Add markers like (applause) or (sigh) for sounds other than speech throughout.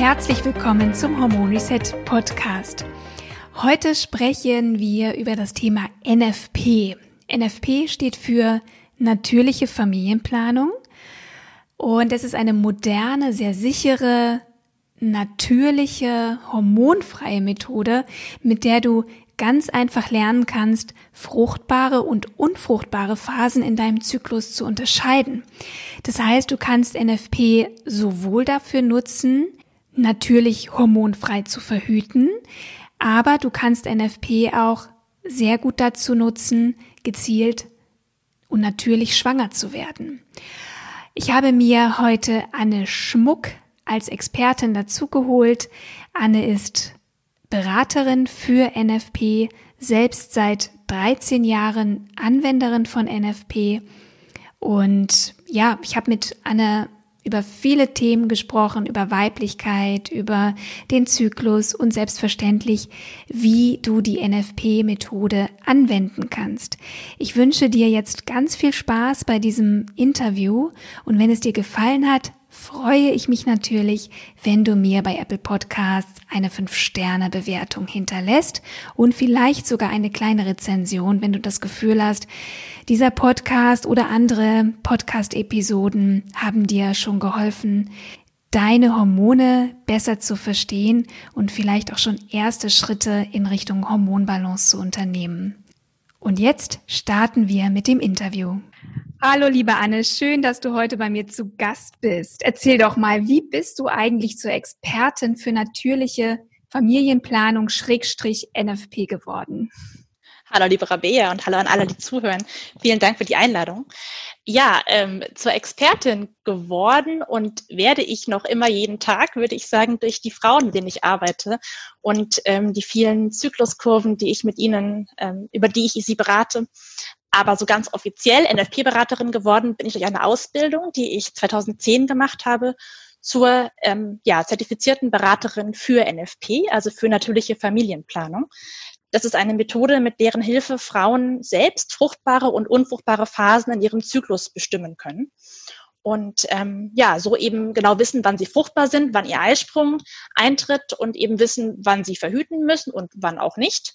Herzlich willkommen zum Hormon Reset Podcast. Heute sprechen wir über das Thema NFP. NFP steht für natürliche Familienplanung und es ist eine moderne, sehr sichere, natürliche, hormonfreie Methode, mit der du ganz einfach lernen kannst, fruchtbare und unfruchtbare Phasen in deinem Zyklus zu unterscheiden. Das heißt, du kannst NFP sowohl dafür nutzen, natürlich hormonfrei zu verhüten, aber du kannst NFP auch sehr gut dazu nutzen, gezielt und natürlich schwanger zu werden. Ich habe mir heute Anne Schmuck als Expertin dazugeholt. Anne ist Beraterin für NFP, selbst seit 13 Jahren Anwenderin von NFP. Und ja, ich habe mit Anne über viele Themen gesprochen, über Weiblichkeit, über den Zyklus und selbstverständlich, wie du die NFP-Methode anwenden kannst. Ich wünsche dir jetzt ganz viel Spaß bei diesem Interview und wenn es dir gefallen hat, freue ich mich natürlich, wenn du mir bei Apple Podcasts eine 5-Sterne-Bewertung hinterlässt und vielleicht sogar eine kleine Rezension, wenn du das Gefühl hast, dieser Podcast oder andere Podcast-Episoden haben dir schon geholfen, deine Hormone besser zu verstehen und vielleicht auch schon erste Schritte in Richtung Hormonbalance zu unternehmen. Und jetzt starten wir mit dem Interview. Hallo, liebe Anne, schön, dass du heute bei mir zu Gast bist. Erzähl doch mal, wie bist du eigentlich zur Expertin für natürliche Familienplanung Schrägstrich NFP geworden? Hallo, liebe Rabea und hallo an alle, die zuhören. Vielen Dank für die Einladung. Ja, ähm, zur Expertin geworden und werde ich noch immer jeden Tag, würde ich sagen, durch die Frauen, mit denen ich arbeite und ähm, die vielen Zykluskurven, die ich mit ihnen, ähm, über die ich sie berate. Aber so ganz offiziell NFP-Beraterin geworden bin ich durch eine Ausbildung, die ich 2010 gemacht habe zur ähm, ja, zertifizierten Beraterin für NFP, also für natürliche Familienplanung. Das ist eine Methode, mit deren Hilfe Frauen selbst fruchtbare und unfruchtbare Phasen in ihrem Zyklus bestimmen können. Und ähm, ja, so eben genau wissen, wann sie fruchtbar sind, wann ihr Eisprung eintritt und eben wissen, wann sie verhüten müssen und wann auch nicht.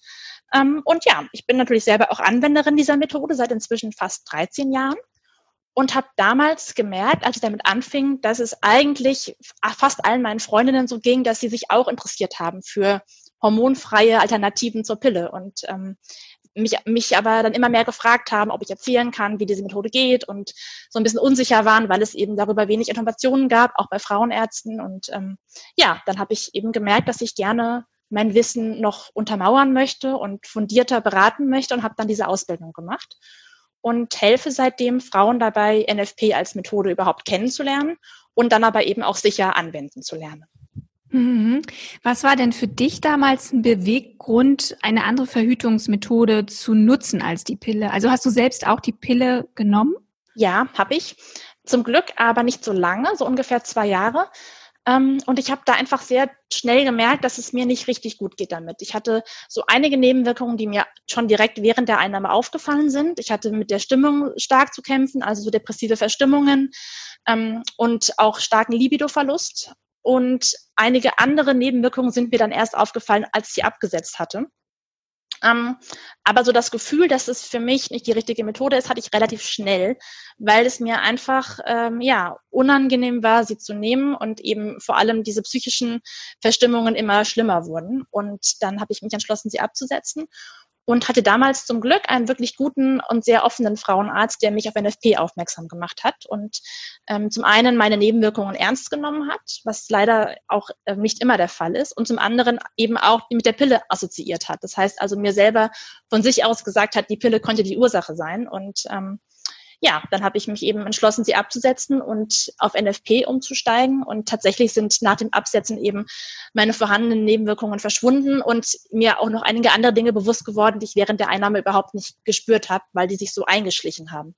Ähm, und ja, ich bin natürlich selber auch Anwenderin dieser Methode seit inzwischen fast 13 Jahren und habe damals gemerkt, als ich damit anfing, dass es eigentlich fast allen meinen Freundinnen so ging, dass sie sich auch interessiert haben für hormonfreie Alternativen zur Pille und ähm, mich, mich aber dann immer mehr gefragt haben, ob ich erzählen kann, wie diese Methode geht und so ein bisschen unsicher waren, weil es eben darüber wenig Informationen gab, auch bei Frauenärzten. Und ähm, ja, dann habe ich eben gemerkt, dass ich gerne mein Wissen noch untermauern möchte und fundierter beraten möchte und habe dann diese Ausbildung gemacht und helfe seitdem Frauen dabei, NFP als Methode überhaupt kennenzulernen und dann aber eben auch sicher anwenden zu lernen. Mhm. Was war denn für dich damals ein Beweggrund, eine andere Verhütungsmethode zu nutzen als die Pille? Also hast du selbst auch die Pille genommen? Ja, habe ich. Zum Glück aber nicht so lange, so ungefähr zwei Jahre. Ähm, und ich habe da einfach sehr schnell gemerkt, dass es mir nicht richtig gut geht damit. Ich hatte so einige Nebenwirkungen, die mir schon direkt während der Einnahme aufgefallen sind. Ich hatte mit der Stimmung stark zu kämpfen, also so depressive Verstimmungen ähm, und auch starken Libidoverlust. Und einige andere Nebenwirkungen sind mir dann erst aufgefallen, als ich sie abgesetzt hatte. Ähm, aber so das Gefühl, dass es für mich nicht die richtige Methode ist, hatte ich relativ schnell, weil es mir einfach ähm, ja unangenehm war, sie zu nehmen und eben vor allem diese psychischen Verstimmungen immer schlimmer wurden. Und dann habe ich mich entschlossen, sie abzusetzen und hatte damals zum Glück einen wirklich guten und sehr offenen Frauenarzt, der mich auf NFP aufmerksam gemacht hat und ähm, zum einen meine Nebenwirkungen ernst genommen hat, was leider auch äh, nicht immer der Fall ist, und zum anderen eben auch mit der Pille assoziiert hat. Das heißt also mir selber von sich aus gesagt hat, die Pille konnte die Ursache sein und ähm, ja, dann habe ich mich eben entschlossen, sie abzusetzen und auf NFP umzusteigen. Und tatsächlich sind nach dem Absetzen eben meine vorhandenen Nebenwirkungen verschwunden und mir auch noch einige andere Dinge bewusst geworden, die ich während der Einnahme überhaupt nicht gespürt habe, weil die sich so eingeschlichen haben.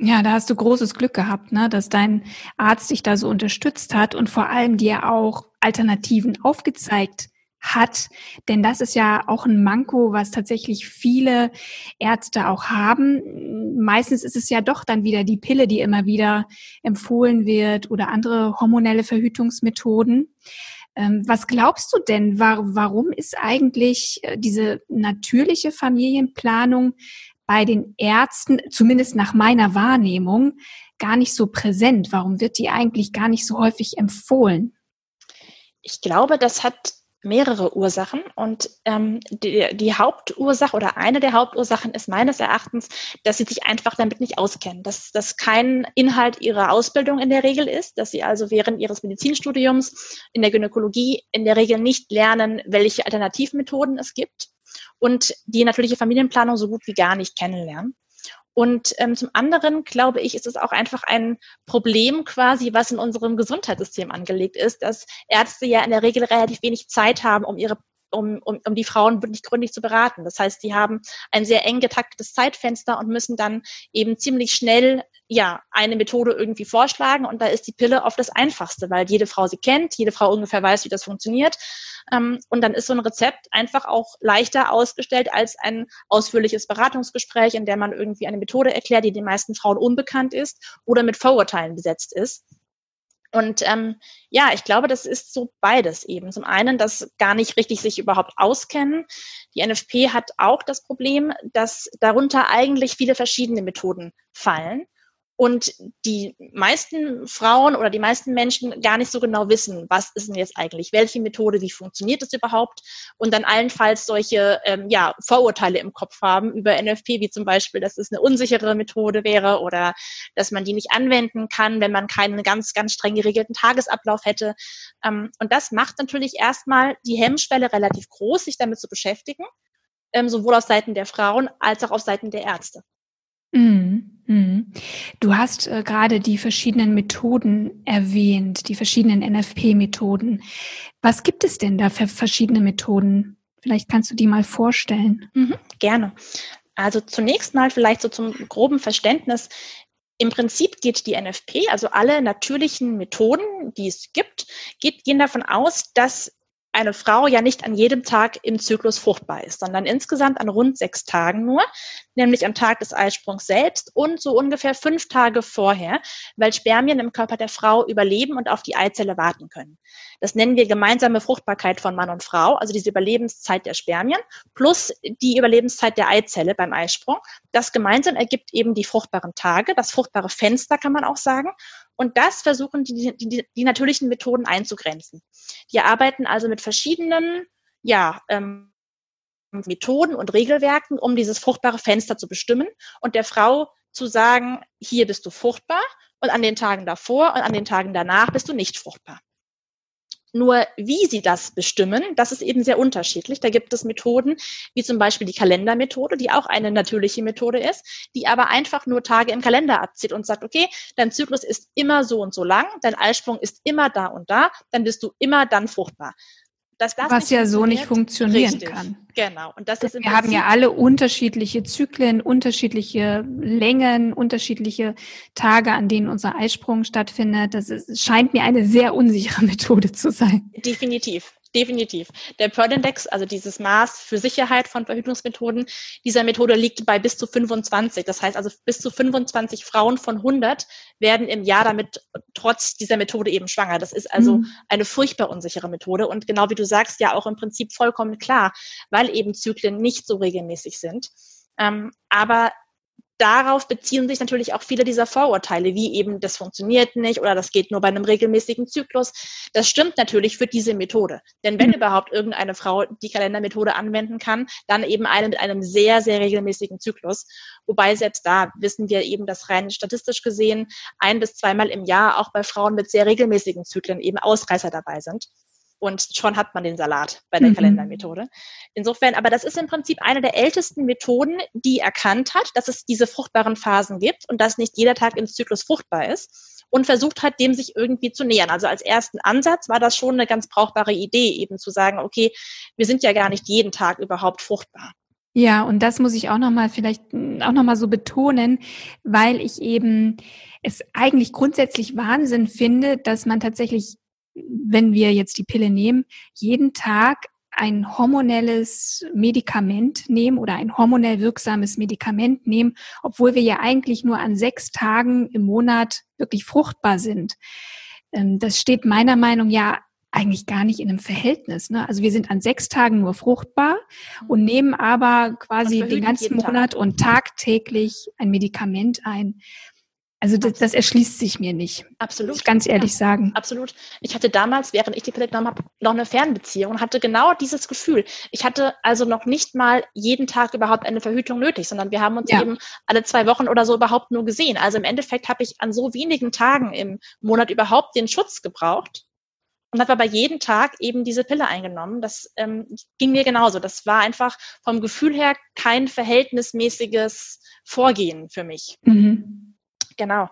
Ja, da hast du großes Glück gehabt, ne, dass dein Arzt dich da so unterstützt hat und vor allem dir auch Alternativen aufgezeigt hat. Denn das ist ja auch ein Manko, was tatsächlich viele Ärzte auch haben. Meistens ist es ja doch dann wieder die Pille, die immer wieder empfohlen wird oder andere hormonelle Verhütungsmethoden. Ähm, was glaubst du denn, warum ist eigentlich äh, diese natürliche Familienplanung bei den Ärzten, zumindest nach meiner Wahrnehmung, gar nicht so präsent? Warum wird die eigentlich gar nicht so häufig empfohlen? Ich glaube, das hat mehrere Ursachen. Und ähm, die, die Hauptursache oder eine der Hauptursachen ist meines Erachtens, dass sie sich einfach damit nicht auskennen, dass das kein Inhalt ihrer Ausbildung in der Regel ist, dass sie also während ihres Medizinstudiums in der Gynäkologie in der Regel nicht lernen, welche Alternativmethoden es gibt und die natürliche Familienplanung so gut wie gar nicht kennenlernen. Und ähm, zum anderen glaube ich, ist es auch einfach ein Problem quasi, was in unserem Gesundheitssystem angelegt ist, dass Ärzte ja in der Regel relativ wenig Zeit haben, um ihre um, um, um die Frauen wirklich gründlich zu beraten. Das heißt, die haben ein sehr eng getaktetes Zeitfenster und müssen dann eben ziemlich schnell ja eine Methode irgendwie vorschlagen und da ist die Pille oft das einfachste, weil jede Frau sie kennt, jede Frau ungefähr weiß, wie das funktioniert ähm, und dann ist so ein Rezept einfach auch leichter ausgestellt als ein ausführliches Beratungsgespräch, in der man irgendwie eine Methode erklärt, die den meisten Frauen unbekannt ist oder mit Vorurteilen besetzt ist. Und ähm, ja, ich glaube, das ist so beides eben. Zum einen, dass gar nicht richtig sich überhaupt auskennen. Die NFP hat auch das Problem, dass darunter eigentlich viele verschiedene Methoden fallen und die meisten Frauen oder die meisten Menschen gar nicht so genau wissen, was ist denn jetzt eigentlich, welche Methode, wie funktioniert das überhaupt und dann allenfalls solche ähm, ja, Vorurteile im Kopf haben über NFP, wie zum Beispiel, dass es eine unsichere Methode wäre oder dass man die nicht anwenden kann, wenn man keinen ganz, ganz streng geregelten Tagesablauf hätte. Ähm, und das macht natürlich erstmal die Hemmschwelle relativ groß, sich damit zu beschäftigen, ähm, sowohl auf Seiten der Frauen als auch auf Seiten der Ärzte. Mhm. Mhm. Du hast äh, gerade die verschiedenen Methoden erwähnt, die verschiedenen NFP-Methoden. Was gibt es denn da für verschiedene Methoden? Vielleicht kannst du die mal vorstellen. Mhm, gerne. Also zunächst mal vielleicht so zum groben Verständnis. Im Prinzip geht die NFP, also alle natürlichen Methoden, die es gibt, geht, gehen davon aus, dass eine Frau ja nicht an jedem Tag im Zyklus fruchtbar ist, sondern insgesamt an rund sechs Tagen nur, nämlich am Tag des Eisprungs selbst und so ungefähr fünf Tage vorher, weil Spermien im Körper der Frau überleben und auf die Eizelle warten können. Das nennen wir gemeinsame Fruchtbarkeit von Mann und Frau, also diese Überlebenszeit der Spermien plus die Überlebenszeit der Eizelle beim Eisprung. Das gemeinsam ergibt eben die fruchtbaren Tage, das fruchtbare Fenster kann man auch sagen. Und das versuchen die, die, die natürlichen Methoden einzugrenzen. Die arbeiten also mit verschiedenen, ja, ähm, Methoden und Regelwerken, um dieses fruchtbare Fenster zu bestimmen und der Frau zu sagen, hier bist du fruchtbar und an den Tagen davor und an den Tagen danach bist du nicht fruchtbar. Nur wie sie das bestimmen, das ist eben sehr unterschiedlich. Da gibt es Methoden, wie zum Beispiel die Kalendermethode, die auch eine natürliche Methode ist, die aber einfach nur Tage im Kalender abzieht und sagt, okay, dein Zyklus ist immer so und so lang, dein Eisprung ist immer da und da, dann bist du immer dann fruchtbar dass das was ja so nicht funktionieren richtig. kann. Genau. Und das ist Wir haben ja alle unterschiedliche Zyklen, unterschiedliche Längen, unterschiedliche Tage, an denen unser Eisprung stattfindet. Das ist, scheint mir eine sehr unsichere (laughs) Methode zu sein. Definitiv. Definitiv. Der Pearl-Index, also dieses Maß für Sicherheit von Verhütungsmethoden, dieser Methode liegt bei bis zu 25. Das heißt also, bis zu 25 Frauen von 100 werden im Jahr damit trotz dieser Methode eben schwanger. Das ist also mhm. eine furchtbar unsichere Methode und genau wie du sagst, ja auch im Prinzip vollkommen klar, weil eben Zyklen nicht so regelmäßig sind. Ähm, aber darauf beziehen sich natürlich auch viele dieser Vorurteile, wie eben das funktioniert nicht oder das geht nur bei einem regelmäßigen Zyklus. Das stimmt natürlich für diese Methode. Denn wenn mhm. überhaupt irgendeine Frau die Kalendermethode anwenden kann, dann eben eine mit einem sehr, sehr regelmäßigen Zyklus. Wobei selbst da wissen wir eben, dass rein statistisch gesehen ein bis zweimal im Jahr auch bei Frauen mit sehr regelmäßigen Zyklen eben Ausreißer dabei sind. Und schon hat man den Salat bei der mhm. Kalendermethode. Insofern, aber das ist im Prinzip eine der ältesten Methoden, die erkannt hat, dass es diese fruchtbaren Phasen gibt und dass nicht jeder Tag im Zyklus fruchtbar ist und versucht hat, dem sich irgendwie zu nähern. Also als ersten Ansatz war das schon eine ganz brauchbare Idee, eben zu sagen, okay, wir sind ja gar nicht jeden Tag überhaupt fruchtbar. Ja, und das muss ich auch nochmal vielleicht auch nochmal so betonen, weil ich eben es eigentlich grundsätzlich Wahnsinn finde, dass man tatsächlich wenn wir jetzt die Pille nehmen, jeden Tag ein hormonelles Medikament nehmen oder ein hormonell wirksames Medikament nehmen, obwohl wir ja eigentlich nur an sechs Tagen im Monat wirklich fruchtbar sind. Ähm, das steht meiner Meinung ja eigentlich gar nicht in einem Verhältnis. Ne? Also wir sind an sechs Tagen nur fruchtbar und nehmen aber quasi den ganzen Monat und tagtäglich ein Medikament ein. Also das, das, erschließt sich mir nicht. Absolut. Muss ich ganz ehrlich ja, sagen. Absolut. Ich hatte damals, während ich die Pille genommen habe, noch eine Fernbeziehung und hatte genau dieses Gefühl. Ich hatte also noch nicht mal jeden Tag überhaupt eine Verhütung nötig, sondern wir haben uns ja. eben alle zwei Wochen oder so überhaupt nur gesehen. Also im Endeffekt habe ich an so wenigen Tagen im Monat überhaupt den Schutz gebraucht und habe aber jeden Tag eben diese Pille eingenommen. Das ähm, ging mir genauso. Das war einfach vom Gefühl her kein verhältnismäßiges Vorgehen für mich. Mhm. Genau.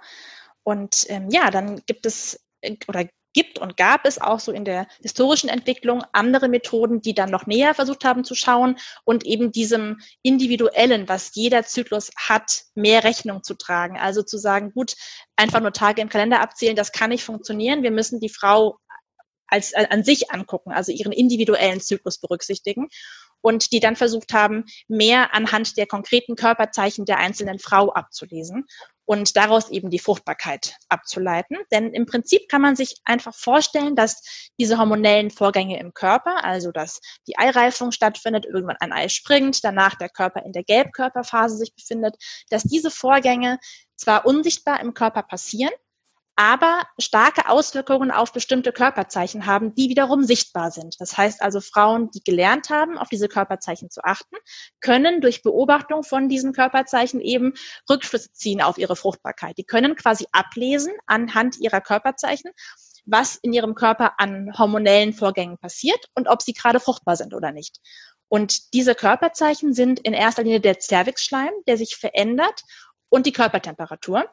Und ähm, ja, dann gibt es äh, oder gibt und gab es auch so in der historischen Entwicklung andere Methoden, die dann noch näher versucht haben zu schauen und eben diesem individuellen, was jeder Zyklus hat, mehr Rechnung zu tragen. Also zu sagen, gut, einfach nur Tage im Kalender abzählen, das kann nicht funktionieren. Wir müssen die Frau als, an sich angucken, also ihren individuellen Zyklus berücksichtigen und die dann versucht haben, mehr anhand der konkreten Körperzeichen der einzelnen Frau abzulesen und daraus eben die Fruchtbarkeit abzuleiten. Denn im Prinzip kann man sich einfach vorstellen, dass diese hormonellen Vorgänge im Körper, also dass die Eireifung stattfindet, irgendwann ein Ei springt, danach der Körper in der Gelbkörperphase sich befindet, dass diese Vorgänge zwar unsichtbar im Körper passieren, aber starke Auswirkungen auf bestimmte Körperzeichen haben, die wiederum sichtbar sind. Das heißt also, Frauen, die gelernt haben, auf diese Körperzeichen zu achten, können durch Beobachtung von diesen Körperzeichen eben Rückschlüsse ziehen auf ihre Fruchtbarkeit. Die können quasi ablesen anhand ihrer Körperzeichen, was in ihrem Körper an hormonellen Vorgängen passiert und ob sie gerade fruchtbar sind oder nicht. Und diese Körperzeichen sind in erster Linie der Zervixschleim, der sich verändert und die Körpertemperatur.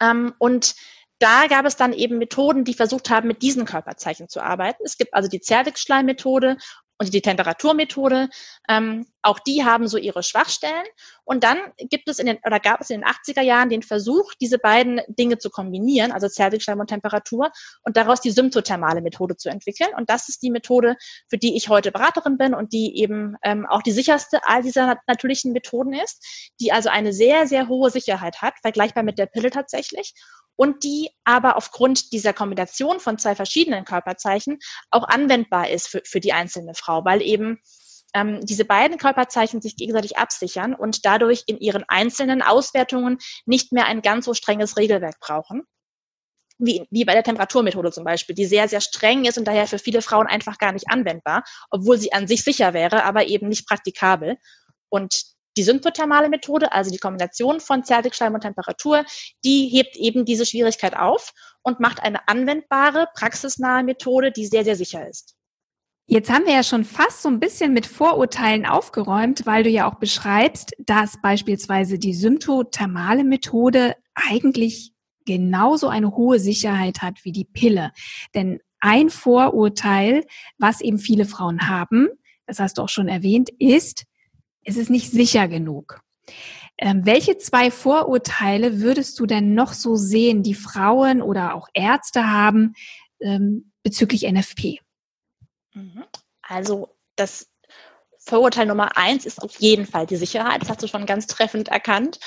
Ähm, und da gab es dann eben Methoden, die versucht haben, mit diesen Körperzeichen zu arbeiten. Es gibt also die Zervixschleimmethode und die Temperaturmethode. Ähm, auch die haben so ihre Schwachstellen. Und dann gibt es in den, oder gab es in den 80er Jahren den Versuch, diese beiden Dinge zu kombinieren, also Zervixschleim und Temperatur, und daraus die symptothermale Methode zu entwickeln. Und das ist die Methode, für die ich heute Beraterin bin und die eben ähm, auch die sicherste all dieser natürlichen Methoden ist, die also eine sehr, sehr hohe Sicherheit hat, vergleichbar mit der Pille tatsächlich und die aber aufgrund dieser Kombination von zwei verschiedenen Körperzeichen auch anwendbar ist für, für die einzelne Frau, weil eben ähm, diese beiden Körperzeichen sich gegenseitig absichern und dadurch in ihren einzelnen Auswertungen nicht mehr ein ganz so strenges Regelwerk brauchen. Wie, wie bei der Temperaturmethode zum Beispiel, die sehr, sehr streng ist und daher für viele Frauen einfach gar nicht anwendbar, obwohl sie an sich sicher wäre, aber eben nicht praktikabel. Und die symptothermale Methode, also die Kombination von Zervixschleim und Temperatur, die hebt eben diese Schwierigkeit auf und macht eine anwendbare, praxisnahe Methode, die sehr, sehr sicher ist. Jetzt haben wir ja schon fast so ein bisschen mit Vorurteilen aufgeräumt, weil du ja auch beschreibst, dass beispielsweise die symptothermale Methode eigentlich genauso eine hohe Sicherheit hat wie die Pille. Denn ein Vorurteil, was eben viele Frauen haben, das hast du auch schon erwähnt, ist, es ist nicht sicher genug. Ähm, welche zwei Vorurteile würdest du denn noch so sehen, die Frauen oder auch Ärzte haben ähm, bezüglich NFP? Mhm. Also das Vorurteil Nummer eins ist auf jeden Fall die Sicherheit. Das hast du schon ganz treffend erkannt.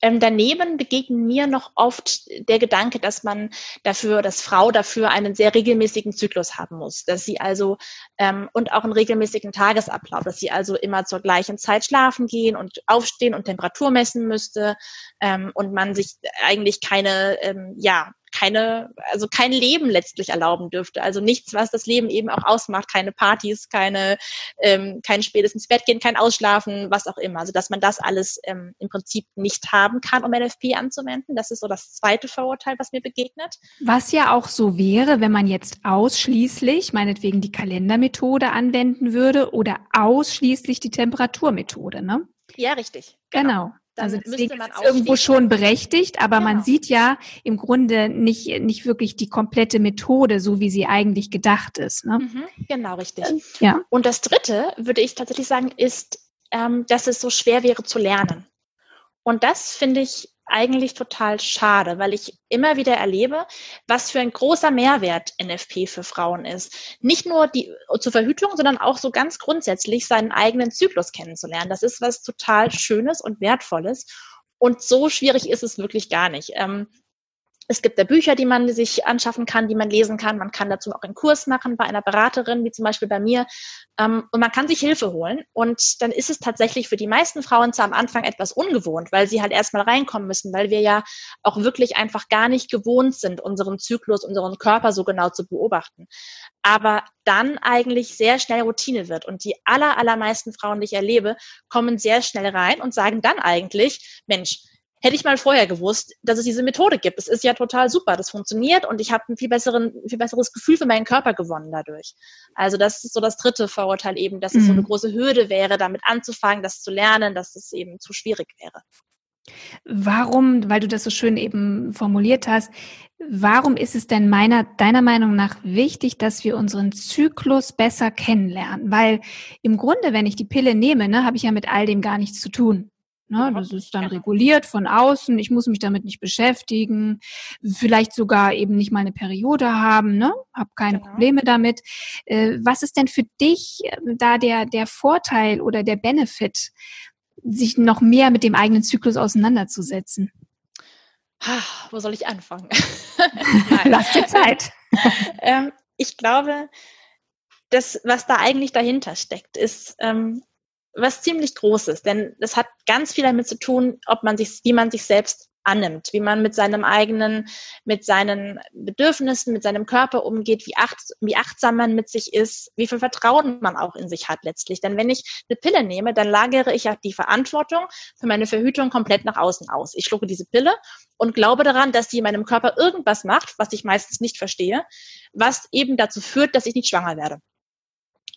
Ähm, daneben begegnet mir noch oft der Gedanke, dass man dafür, dass Frau dafür einen sehr regelmäßigen Zyklus haben muss, dass sie also ähm, und auch einen regelmäßigen Tagesablauf, dass sie also immer zur gleichen Zeit schlafen gehen und aufstehen und Temperatur messen müsste ähm, und man sich eigentlich keine ähm, ja keine, also kein Leben letztlich erlauben dürfte. Also nichts, was das Leben eben auch ausmacht, keine Partys, keine, ähm, kein spätes ins Bett gehen, kein Ausschlafen, was auch immer. Also dass man das alles ähm, im Prinzip nicht haben kann, um NFP anzuwenden. Das ist so das zweite Vorurteil, was mir begegnet. Was ja auch so wäre, wenn man jetzt ausschließlich, meinetwegen die Kalendermethode anwenden würde oder ausschließlich die Temperaturmethode, ne? Ja, richtig. Genau. genau. Also deswegen ist irgendwo schon berechtigt, aber genau. man sieht ja im Grunde nicht, nicht wirklich die komplette Methode, so wie sie eigentlich gedacht ist. Ne? Mhm, genau, richtig. Ja. Und das Dritte, würde ich tatsächlich sagen, ist, ähm, dass es so schwer wäre zu lernen. Und das finde ich eigentlich total schade, weil ich immer wieder erlebe, was für ein großer Mehrwert NFP für Frauen ist. Nicht nur die zur Verhütung, sondern auch so ganz grundsätzlich seinen eigenen Zyklus kennenzulernen. Das ist was total Schönes und Wertvolles. Und so schwierig ist es wirklich gar nicht. Ähm, es gibt da Bücher, die man sich anschaffen kann, die man lesen kann. Man kann dazu auch einen Kurs machen bei einer Beraterin, wie zum Beispiel bei mir. Ähm, und man kann sich Hilfe holen. Und dann ist es tatsächlich für die meisten Frauen zwar am Anfang etwas ungewohnt, weil sie halt erstmal reinkommen müssen, weil wir ja auch wirklich einfach gar nicht gewohnt sind, unseren Zyklus, unseren Körper so genau zu beobachten. Aber dann eigentlich sehr schnell Routine wird. Und die aller, allermeisten Frauen, die ich erlebe, kommen sehr schnell rein und sagen dann eigentlich, Mensch, hätte ich mal vorher gewusst, dass es diese Methode gibt. Es ist ja total super, das funktioniert und ich habe ein viel, besseren, viel besseres Gefühl für meinen Körper gewonnen dadurch. Also das ist so das dritte Vorurteil eben, dass es so eine mhm. große Hürde wäre, damit anzufangen, das zu lernen, dass es eben zu schwierig wäre. Warum, weil du das so schön eben formuliert hast, warum ist es denn meiner, deiner Meinung nach wichtig, dass wir unseren Zyklus besser kennenlernen? Weil im Grunde, wenn ich die Pille nehme, ne, habe ich ja mit all dem gar nichts zu tun. Ne, das ist dann reguliert von außen. Ich muss mich damit nicht beschäftigen. Vielleicht sogar eben nicht mal eine Periode haben. Ne? Hab keine genau. Probleme damit. Äh, was ist denn für dich äh, da der, der Vorteil oder der Benefit, sich noch mehr mit dem eigenen Zyklus auseinanderzusetzen? Wo soll ich anfangen? (laughs) Lass dir Zeit. (laughs) ähm, ich glaube, das, was da eigentlich dahinter steckt, ist ähm, was ziemlich Großes, denn das hat ganz viel damit zu tun, ob man sich, wie man sich selbst annimmt, wie man mit seinem eigenen, mit seinen Bedürfnissen, mit seinem Körper umgeht, wie, acht, wie achtsam man mit sich ist, wie viel Vertrauen man auch in sich hat letztlich. Denn wenn ich eine Pille nehme, dann lagere ich ja die Verantwortung für meine Verhütung komplett nach außen aus. Ich schlucke diese Pille und glaube daran, dass die in meinem Körper irgendwas macht, was ich meistens nicht verstehe, was eben dazu führt, dass ich nicht schwanger werde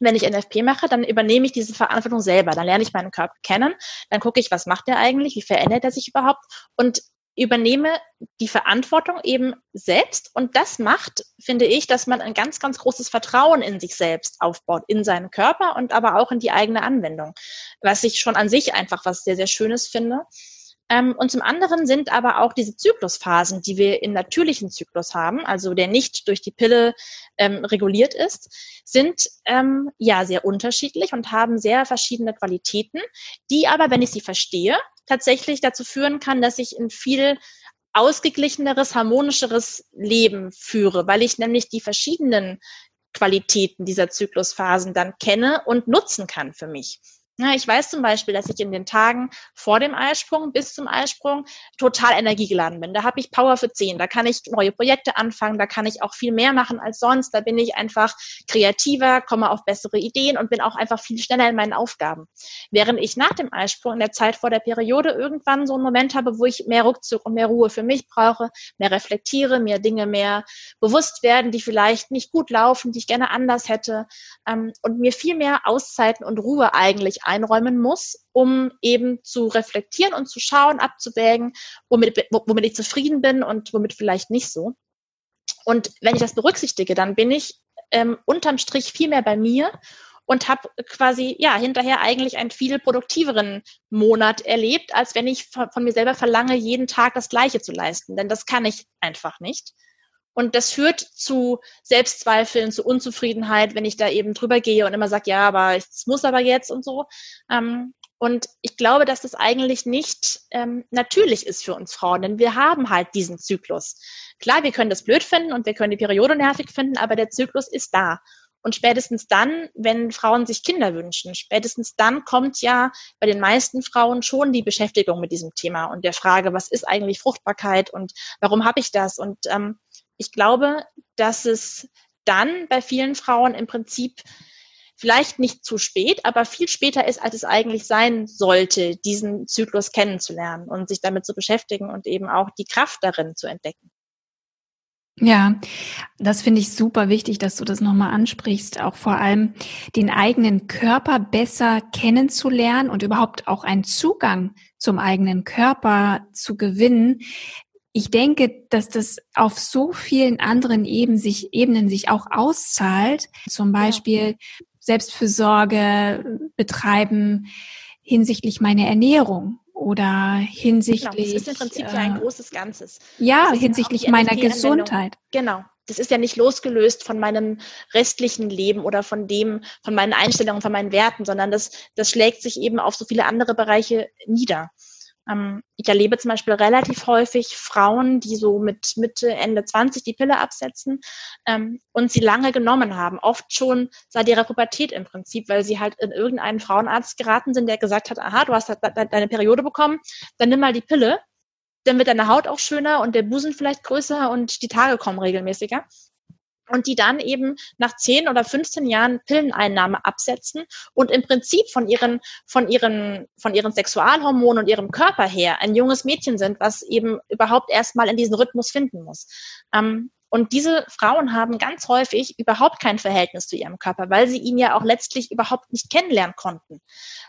wenn ich NFP mache, dann übernehme ich diese Verantwortung selber. Dann lerne ich meinen Körper kennen, dann gucke ich, was macht er eigentlich, wie verändert er sich überhaupt und übernehme die Verantwortung eben selbst. Und das macht, finde ich, dass man ein ganz, ganz großes Vertrauen in sich selbst aufbaut, in seinen Körper und aber auch in die eigene Anwendung, was ich schon an sich einfach was sehr, sehr Schönes finde. Ähm, und zum anderen sind aber auch diese Zyklusphasen, die wir im natürlichen Zyklus haben, also der nicht durch die Pille ähm, reguliert ist, sind ähm, ja sehr unterschiedlich und haben sehr verschiedene Qualitäten, die aber, wenn ich sie verstehe, tatsächlich dazu führen kann, dass ich in viel ausgeglicheneres, harmonischeres Leben führe, weil ich nämlich die verschiedenen Qualitäten dieser Zyklusphasen dann kenne und nutzen kann für mich. Ja, ich weiß zum Beispiel, dass ich in den Tagen vor dem Eisprung bis zum Eisprung total energiegeladen bin. Da habe ich Power für 10. Da kann ich neue Projekte anfangen. Da kann ich auch viel mehr machen als sonst. Da bin ich einfach kreativer, komme auf bessere Ideen und bin auch einfach viel schneller in meinen Aufgaben. Während ich nach dem Eisprung in der Zeit vor der Periode irgendwann so einen Moment habe, wo ich mehr Rückzug und mehr Ruhe für mich brauche, mehr reflektiere, mir Dinge mehr bewusst werden, die vielleicht nicht gut laufen, die ich gerne anders hätte ähm, und mir viel mehr Auszeiten und Ruhe eigentlich einräumen muss, um eben zu reflektieren und zu schauen, abzuwägen, womit, womit ich zufrieden bin und womit vielleicht nicht so. Und wenn ich das berücksichtige, dann bin ich ähm, unterm Strich viel mehr bei mir und habe quasi ja hinterher eigentlich einen viel produktiveren Monat erlebt, als wenn ich von, von, mir selber verlange, jeden Tag das Gleiche zu leisten. Denn das kann ich einfach nicht. Und das führt zu Selbstzweifeln, zu Unzufriedenheit, wenn ich da eben drüber gehe und immer sage, ja, aber es muss aber jetzt und so. Ähm, und ich glaube, dass das eigentlich nicht ähm, natürlich ist für uns Frauen, denn wir haben halt diesen Zyklus. Klar, wir können das blöd finden und wir können die Periode nervig finden, aber der Zyklus ist da. Und spätestens dann, wenn Frauen sich Kinder wünschen, spätestens dann kommt ja bei den meisten Frauen schon die Beschäftigung mit diesem Thema und der Frage, was ist eigentlich Fruchtbarkeit und warum habe ich das? Und ähm, ich glaube, dass es dann bei vielen Frauen im Prinzip vielleicht nicht zu spät, aber viel später ist, als es eigentlich sein sollte, diesen Zyklus kennenzulernen und sich damit zu beschäftigen und eben auch die Kraft darin zu entdecken. Ja, das finde ich super wichtig, dass du das nochmal ansprichst, auch vor allem den eigenen Körper besser kennenzulernen und überhaupt auch einen Zugang zum eigenen Körper zu gewinnen. Ich denke, dass das auf so vielen anderen Ebenen sich, Ebenen sich auch auszahlt. Zum Beispiel ja. Selbstfürsorge betreiben hinsichtlich meiner Ernährung oder hinsichtlich. Genau, das ist im Prinzip äh, ja ein großes Ganzes. Ja, hinsichtlich meiner Gesundheit. Genau. Das ist ja nicht losgelöst von meinem restlichen Leben oder von dem, von meinen Einstellungen, von meinen Werten, sondern das, das schlägt sich eben auf so viele andere Bereiche nieder. Ähm, ich erlebe zum Beispiel relativ häufig Frauen, die so mit Mitte, Ende 20 die Pille absetzen ähm, und sie lange genommen haben, oft schon seit ihrer Pubertät im Prinzip, weil sie halt in irgendeinen Frauenarzt geraten sind, der gesagt hat, aha, du hast deine Periode bekommen, dann nimm mal die Pille, dann wird deine Haut auch schöner und der Busen vielleicht größer und die Tage kommen regelmäßiger und die dann eben nach 10 oder 15 Jahren Pilleneinnahme absetzen und im Prinzip von ihren, von ihren, von ihren Sexualhormonen und ihrem Körper her ein junges Mädchen sind, was eben überhaupt erstmal in diesen Rhythmus finden muss. Ähm, und diese Frauen haben ganz häufig überhaupt kein Verhältnis zu ihrem Körper, weil sie ihn ja auch letztlich überhaupt nicht kennenlernen konnten.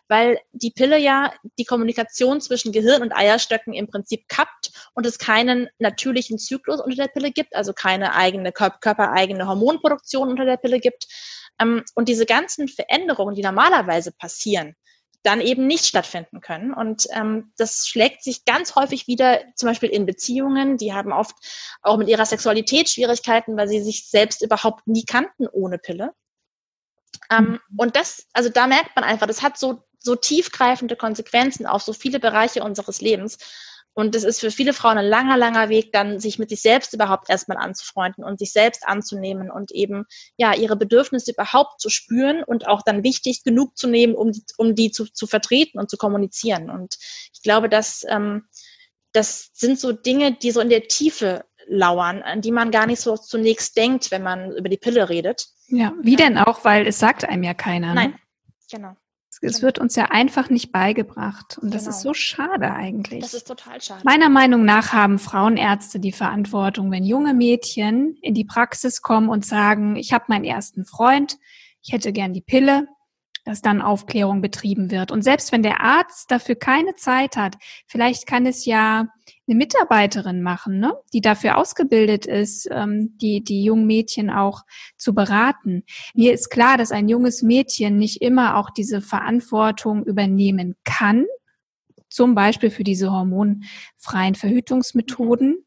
Weil die Pille ja die Kommunikation zwischen Gehirn und Eierstöcken im Prinzip kappt und es keinen natürlichen Zyklus unter der Pille gibt, also keine eigene körpereigene Hormonproduktion unter der Pille gibt. Ähm, und diese ganzen Veränderungen, die normalerweise passieren, dann eben nicht stattfinden können. Und ähm, das schlägt sich ganz häufig wieder, zum Beispiel in Beziehungen, die haben oft auch mit ihrer Sexualität Schwierigkeiten, weil sie sich selbst überhaupt nie kannten ohne Pille. Ähm, und das, also da merkt man einfach, das hat so, so tiefgreifende Konsequenzen auf so viele Bereiche unseres Lebens. Und es ist für viele Frauen ein langer, langer Weg, dann sich mit sich selbst überhaupt erstmal anzufreunden und sich selbst anzunehmen und eben ja ihre Bedürfnisse überhaupt zu spüren und auch dann wichtig genug zu nehmen, um, um die zu, zu vertreten und zu kommunizieren. Und ich glaube, dass ähm, das sind so Dinge, die so in der Tiefe lauern, an die man gar nicht so zunächst denkt, wenn man über die Pille redet. Ja, wie denn auch, weil es sagt einem ja keiner. Ne? Nein, genau. Es wird uns ja einfach nicht beigebracht. Und das genau. ist so schade eigentlich. Das ist total schade. Meiner Meinung nach haben Frauenärzte die Verantwortung, wenn junge Mädchen in die Praxis kommen und sagen, ich habe meinen ersten Freund, ich hätte gern die Pille, dass dann Aufklärung betrieben wird. Und selbst wenn der Arzt dafür keine Zeit hat, vielleicht kann es ja eine Mitarbeiterin machen, ne? die dafür ausgebildet ist, ähm, die, die jungen Mädchen auch zu beraten. Mir ist klar, dass ein junges Mädchen nicht immer auch diese Verantwortung übernehmen kann, zum Beispiel für diese hormonfreien Verhütungsmethoden.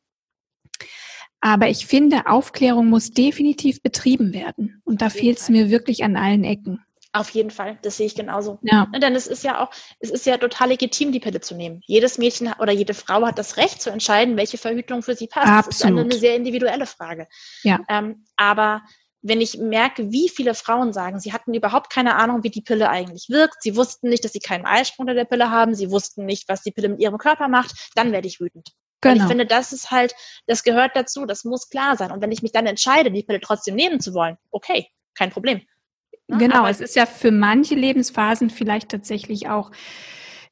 Aber ich finde, Aufklärung muss definitiv betrieben werden. Und da fehlt es mir wirklich an allen Ecken. Auf jeden Fall, das sehe ich genauso. Ja. Ne, denn es ist ja auch, es ist ja total legitim, die Pille zu nehmen. Jedes Mädchen oder jede Frau hat das Recht zu entscheiden, welche Verhütung für sie passt. Absolut. Das ist eine, eine sehr individuelle Frage. Ja. Ähm, aber wenn ich merke, wie viele Frauen sagen, sie hatten überhaupt keine Ahnung, wie die Pille eigentlich wirkt, sie wussten nicht, dass sie keinen Eisprung unter der Pille haben, sie wussten nicht, was die Pille mit ihrem Körper macht, dann werde ich wütend. Genau. ich finde, das ist halt, das gehört dazu, das muss klar sein. Und wenn ich mich dann entscheide, die Pille trotzdem nehmen zu wollen, okay, kein Problem. Ne? Genau, Aber es ist ja für manche Lebensphasen vielleicht tatsächlich auch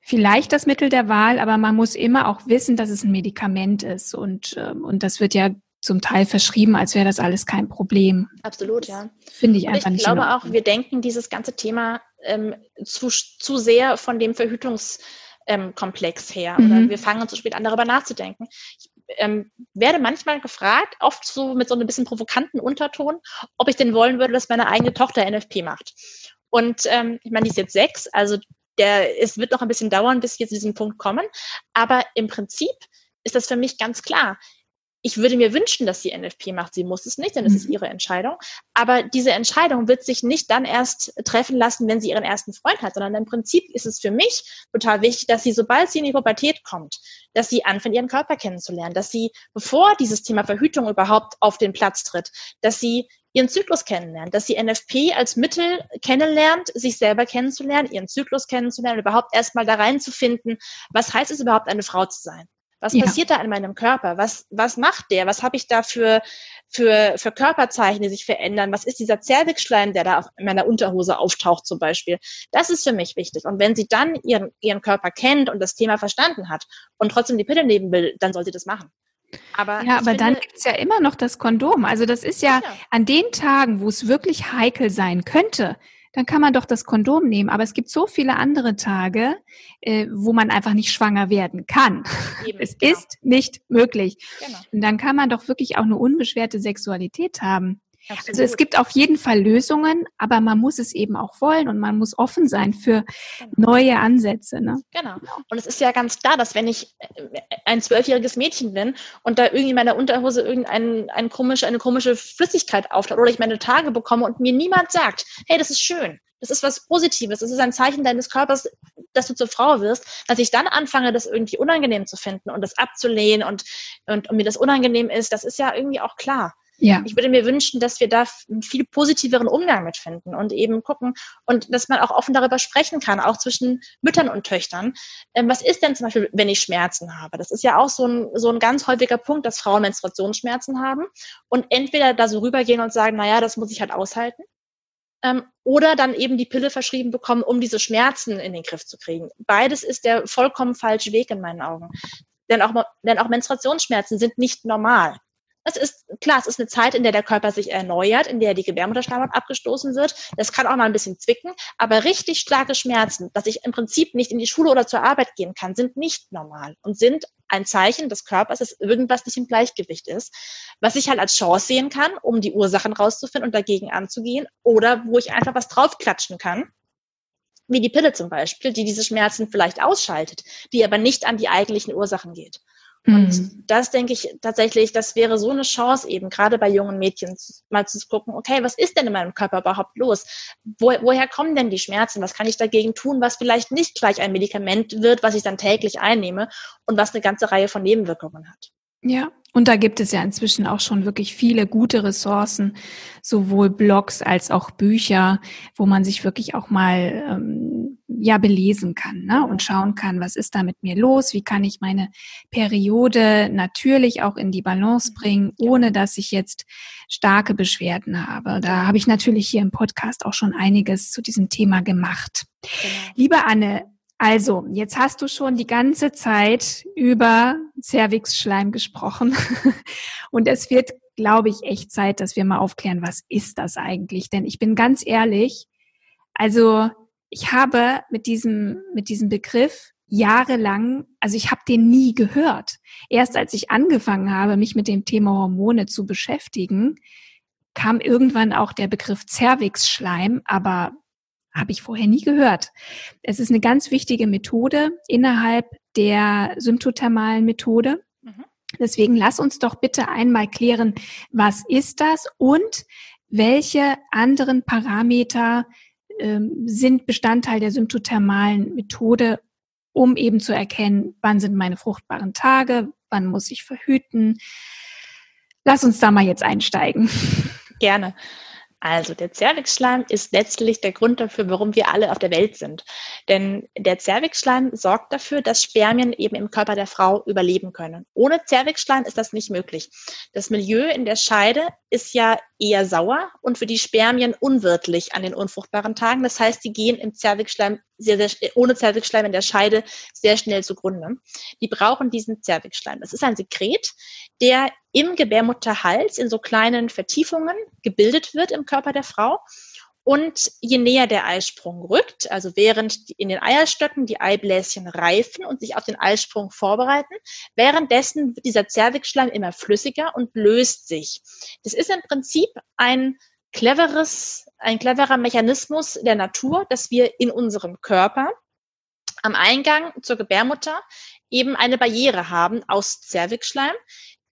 vielleicht das Mittel der Wahl, aber man muss immer auch wissen, dass es ein Medikament ist und, ähm, und das wird ja zum Teil verschrieben, als wäre das alles kein Problem. Absolut, ja. Finde ich einfach ich nicht. Ich glaube auch, wir denken dieses ganze Thema ähm, zu, zu sehr von dem Verhütungskomplex ähm, her. Mhm. Oder wir fangen zu spät an, darüber nachzudenken. Ich ähm, werde manchmal gefragt, oft so mit so einem bisschen provokanten Unterton, ob ich denn wollen würde, dass meine eigene Tochter NFP macht. Und ähm, ich meine, die ist jetzt sechs, also der, es wird noch ein bisschen dauern, bis wir zu diesem Punkt kommen. Aber im Prinzip ist das für mich ganz klar ich würde mir wünschen, dass sie NFP macht. Sie muss es nicht, denn es ist mhm. ihre Entscheidung. Aber diese Entscheidung wird sich nicht dann erst treffen lassen, wenn sie ihren ersten Freund hat, sondern im Prinzip ist es für mich total wichtig, dass sie, sobald sie in die Pubertät kommt, dass sie anfängt, ihren Körper kennenzulernen, dass sie, bevor dieses Thema Verhütung überhaupt auf den Platz tritt, dass sie ihren Zyklus kennenlernt, dass sie NFP als Mittel kennenlernt, sich selber kennenzulernen, ihren Zyklus kennenzulernen, überhaupt erstmal da reinzufinden, was heißt es überhaupt, eine Frau zu sein? Was ja. passiert da in meinem Körper? Was, was macht der? Was habe ich da für, für, für Körperzeichen, die sich verändern? Was ist dieser Zervixschleim, der da auf meiner Unterhose auftaucht zum Beispiel? Das ist für mich wichtig. Und wenn sie dann ihren, ihren Körper kennt und das Thema verstanden hat und trotzdem die Pille nehmen will, dann soll sie das machen. Aber ja, aber finde, dann gibt's ja immer noch das Kondom. Also das ist ja, ja an den Tagen, wo es wirklich heikel sein könnte, dann kann man doch das Kondom nehmen. Aber es gibt so viele andere Tage, äh, wo man einfach nicht schwanger werden kann. (laughs) Eben, es genau. ist nicht möglich. Genau. Und dann kann man doch wirklich auch eine unbeschwerte Sexualität haben. Absolut. Also es gibt auf jeden Fall Lösungen, aber man muss es eben auch wollen und man muss offen sein für genau. neue Ansätze. Ne? Genau. Und es ist ja ganz klar, dass wenn ich äh, ein zwölfjähriges Mädchen bin und da irgendwie in meiner Unterhose irgendein ein komisch, eine komische Flüssigkeit auftaucht oder ich meine Tage bekomme und mir niemand sagt, hey, das ist schön, das ist was Positives, das ist ein Zeichen deines Körpers, dass du zur Frau wirst, dass ich dann anfange, das irgendwie unangenehm zu finden und das abzulehnen und, und, und mir das unangenehm ist, das ist ja irgendwie auch klar. Ja. Ich würde mir wünschen, dass wir da einen viel positiveren Umgang mitfinden und eben gucken und dass man auch offen darüber sprechen kann, auch zwischen Müttern und Töchtern. Ähm, was ist denn zum Beispiel, wenn ich Schmerzen habe? Das ist ja auch so ein, so ein ganz häufiger Punkt, dass Frauen Menstruationsschmerzen haben und entweder da so rübergehen und sagen, naja, das muss ich halt aushalten. Ähm, oder dann eben die Pille verschrieben bekommen, um diese Schmerzen in den Griff zu kriegen. Beides ist der vollkommen falsche Weg in meinen Augen. Denn auch, denn auch Menstruationsschmerzen sind nicht normal. Es ist klar, es ist eine Zeit, in der der Körper sich erneuert, in der die Gebärmutterschleimhaut abgestoßen wird. Das kann auch mal ein bisschen zwicken, aber richtig starke Schmerzen, dass ich im Prinzip nicht in die Schule oder zur Arbeit gehen kann, sind nicht normal und sind ein Zeichen des Körpers, dass irgendwas nicht im Gleichgewicht ist, was ich halt als Chance sehen kann, um die Ursachen rauszufinden und dagegen anzugehen oder wo ich einfach was draufklatschen kann wie die Pille zum Beispiel, die diese Schmerzen vielleicht ausschaltet, die aber nicht an die eigentlichen Ursachen geht. Und mhm. das denke ich tatsächlich, das wäre so eine Chance eben, gerade bei jungen Mädchen, mal zu gucken, okay, was ist denn in meinem Körper überhaupt los? Wo, woher kommen denn die Schmerzen? Was kann ich dagegen tun, was vielleicht nicht gleich ein Medikament wird, was ich dann täglich einnehme und was eine ganze Reihe von Nebenwirkungen hat? Ja, und da gibt es ja inzwischen auch schon wirklich viele gute Ressourcen, sowohl Blogs als auch Bücher, wo man sich wirklich auch mal ähm, ja belesen kann ne? und schauen kann, was ist da mit mir los, wie kann ich meine Periode natürlich auch in die Balance bringen, ohne dass ich jetzt starke Beschwerden habe. Da habe ich natürlich hier im Podcast auch schon einiges zu diesem Thema gemacht. Genau. Liebe Anne, also, jetzt hast du schon die ganze Zeit über Cervixschleim gesprochen. (laughs) Und es wird, glaube ich, echt Zeit, dass wir mal aufklären, was ist das eigentlich? Denn ich bin ganz ehrlich, also ich habe mit diesem, mit diesem Begriff jahrelang, also ich habe den nie gehört. Erst als ich angefangen habe, mich mit dem Thema Hormone zu beschäftigen, kam irgendwann auch der Begriff Cervixschleim, aber habe ich vorher nie gehört. Es ist eine ganz wichtige Methode innerhalb der symptothermalen Methode. Mhm. Deswegen lass uns doch bitte einmal klären, was ist das und welche anderen Parameter ähm, sind Bestandteil der symptothermalen Methode, um eben zu erkennen, wann sind meine fruchtbaren Tage, wann muss ich verhüten. Lass uns da mal jetzt einsteigen. Gerne. Also der Zervixschleim ist letztlich der Grund dafür, warum wir alle auf der Welt sind. Denn der Zervixschleim sorgt dafür, dass Spermien eben im Körper der Frau überleben können. Ohne Zervixschleim ist das nicht möglich. Das Milieu in der Scheide ist ja eher sauer und für die Spermien unwirtlich an den unfruchtbaren Tagen. Das heißt, die gehen im Zervixschleim sehr, sehr, ohne Zervixschleim in der Scheide sehr schnell zugrunde. Die brauchen diesen Zervixschleim. Das ist ein Sekret, der im Gebärmutterhals in so kleinen Vertiefungen gebildet wird im Körper der Frau. Und je näher der Eisprung rückt, also während in den Eierstöcken die Eibläschen reifen und sich auf den Eisprung vorbereiten, währenddessen wird dieser Zervixschleim immer flüssiger und löst sich. Das ist im Prinzip ein cleveres, ein cleverer Mechanismus der Natur, dass wir in unserem Körper am Eingang zur Gebärmutter eben eine Barriere haben aus Zervixschleim,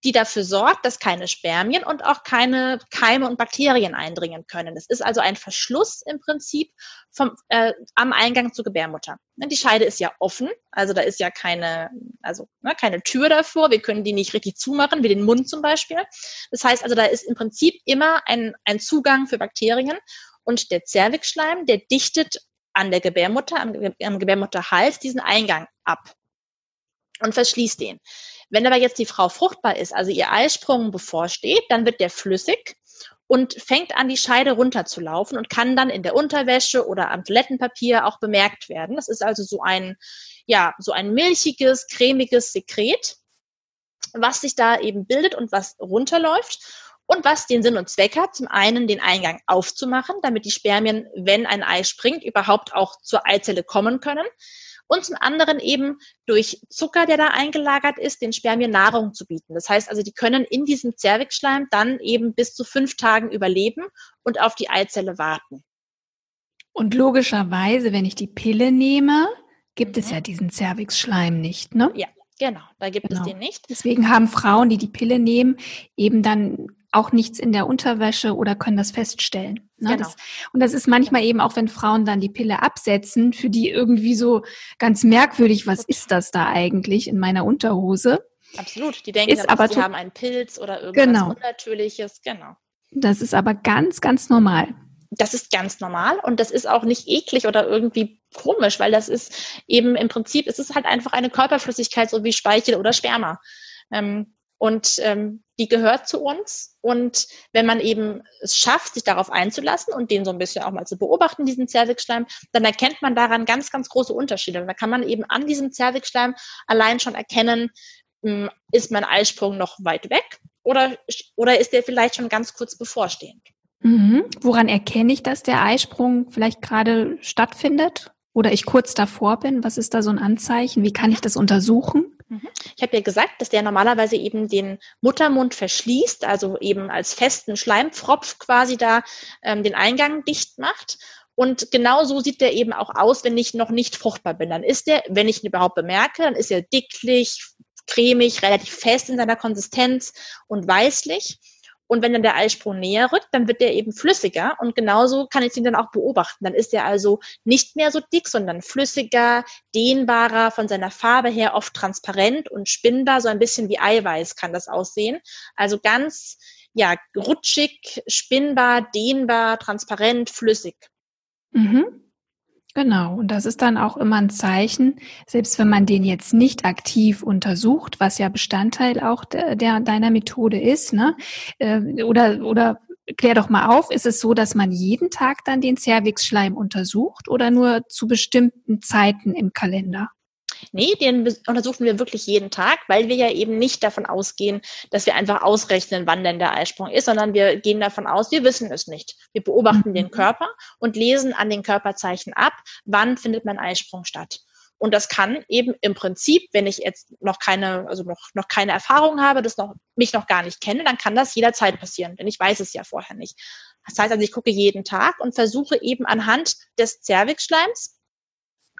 die dafür sorgt, dass keine Spermien und auch keine Keime und Bakterien eindringen können. Das ist also ein Verschluss im Prinzip vom, äh, am Eingang zur Gebärmutter. Die Scheide ist ja offen, also da ist ja keine, also ne, keine Tür davor. Wir können die nicht richtig zumachen, wie den Mund zum Beispiel. Das heißt also, da ist im Prinzip immer ein, ein Zugang für Bakterien und der Zervixschleim, der dichtet an der Gebärmutter, am, am Gebärmutterhals diesen Eingang ab und verschließt den. Wenn aber jetzt die Frau fruchtbar ist, also ihr Eisprung bevorsteht, dann wird der flüssig und fängt an, die Scheide runterzulaufen und kann dann in der Unterwäsche oder am Toilettenpapier auch bemerkt werden. Das ist also so ein, ja, so ein milchiges, cremiges Sekret, was sich da eben bildet und was runterläuft und was den Sinn und Zweck hat, zum einen den Eingang aufzumachen, damit die Spermien, wenn ein Ei springt, überhaupt auch zur Eizelle kommen können und zum anderen eben durch Zucker, der da eingelagert ist, den Spermien Nahrung zu bieten. Das heißt also, die können in diesem Zervixschleim dann eben bis zu fünf Tagen überleben und auf die Eizelle warten. Und logischerweise, wenn ich die Pille nehme, gibt mhm. es ja diesen Zervixschleim nicht, ne? Ja, genau, da gibt genau. es den nicht. Deswegen haben Frauen, die die Pille nehmen, eben dann auch nichts in der Unterwäsche oder können das feststellen. Ne? Genau. Das, und das ist manchmal eben auch, wenn Frauen dann die Pille absetzen, für die irgendwie so ganz merkwürdig, was ist das da eigentlich in meiner Unterhose? Absolut, die denken, ist aber sie haben einen Pilz oder irgendwas genau. Unnatürliches, genau. Das ist aber ganz, ganz normal. Das ist ganz normal und das ist auch nicht eklig oder irgendwie komisch, weil das ist eben im Prinzip, es ist halt einfach eine Körperflüssigkeit, so wie Speichel oder Sperma. Ähm, und ähm, die gehört zu uns. Und wenn man eben es schafft, sich darauf einzulassen und den so ein bisschen auch mal zu beobachten, diesen Zervixschleim, dann erkennt man daran ganz, ganz große Unterschiede. Und da kann man eben an diesem Zervixschleim allein schon erkennen, hm, ist mein Eisprung noch weit weg oder, oder ist der vielleicht schon ganz kurz bevorstehend. Mhm. Woran erkenne ich, dass der Eisprung vielleicht gerade stattfindet oder ich kurz davor bin? Was ist da so ein Anzeichen? Wie kann ich das untersuchen? Mhm. Ich habe ja gesagt, dass der normalerweise eben den Muttermund verschließt, also eben als festen Schleimpfropf quasi da ähm, den Eingang dicht macht. Und genau so sieht der eben auch aus, wenn ich noch nicht fruchtbar bin. Dann ist der, wenn ich ihn überhaupt bemerke, dann ist er dicklich, cremig, relativ fest in seiner Konsistenz und weißlich. Und wenn dann der Eisprung näher rückt, dann wird der eben flüssiger und genauso kann ich ihn dann auch beobachten. Dann ist er also nicht mehr so dick, sondern flüssiger, dehnbarer, von seiner Farbe her oft transparent und spinnbar, so ein bisschen wie Eiweiß kann das aussehen. Also ganz, ja, rutschig, spinnbar, dehnbar, transparent, flüssig. Mhm. Genau, und das ist dann auch immer ein Zeichen, selbst wenn man den jetzt nicht aktiv untersucht, was ja Bestandteil auch der, der deiner Methode ist, ne? Äh, oder oder klär doch mal auf, ist es so, dass man jeden Tag dann den Cervixschleim untersucht oder nur zu bestimmten Zeiten im Kalender? Nee, den untersuchen wir wirklich jeden Tag, weil wir ja eben nicht davon ausgehen, dass wir einfach ausrechnen, wann denn der Eisprung ist, sondern wir gehen davon aus, wir wissen es nicht. Wir beobachten mhm. den Körper und lesen an den Körperzeichen ab, wann findet mein Eisprung statt. Und das kann eben im Prinzip, wenn ich jetzt noch keine, also noch, noch keine Erfahrung habe, das noch, mich noch gar nicht kenne, dann kann das jederzeit passieren, denn ich weiß es ja vorher nicht. Das heißt also, ich gucke jeden Tag und versuche eben anhand des Zervixschleims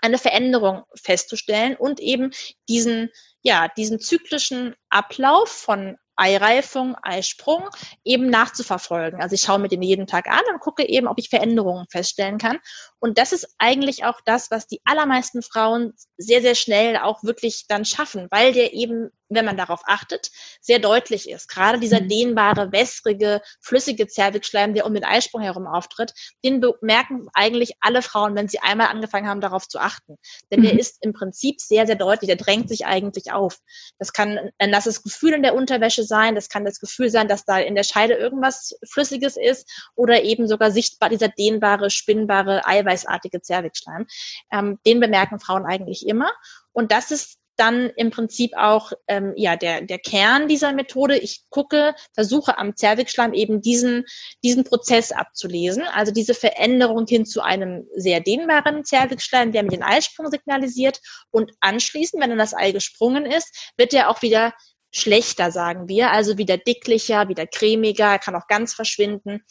eine Veränderung festzustellen und eben diesen, ja, diesen zyklischen Ablauf von Eireifung, Eisprung eben nachzuverfolgen. Also ich schaue mir den jeden Tag an und gucke eben, ob ich Veränderungen feststellen kann. Und das ist eigentlich auch das, was die allermeisten Frauen sehr, sehr schnell auch wirklich dann schaffen, weil der eben wenn man darauf achtet, sehr deutlich ist. Gerade dieser mhm. dehnbare, wässrige, flüssige Zervixschleim, der um den Eisprung herum auftritt, den bemerken eigentlich alle Frauen, wenn sie einmal angefangen haben, darauf zu achten. Denn mhm. der ist im Prinzip sehr, sehr deutlich, der drängt sich eigentlich auf. Das kann ein nasses Gefühl in der Unterwäsche sein, das kann das Gefühl sein, dass da in der Scheide irgendwas Flüssiges ist oder eben sogar sichtbar dieser dehnbare, spinnbare, eiweißartige Zervixschleim. Ähm, den bemerken Frauen eigentlich immer. Und das ist dann im Prinzip auch ähm, ja der der Kern dieser Methode. Ich gucke, versuche am Zervixschleim eben diesen diesen Prozess abzulesen, also diese Veränderung hin zu einem sehr dehnbaren Zervixschleim, der mir den Eisprung signalisiert und anschließend, wenn dann das Ei gesprungen ist, wird er auch wieder schlechter, sagen wir, also wieder dicklicher, wieder cremiger, kann auch ganz verschwinden.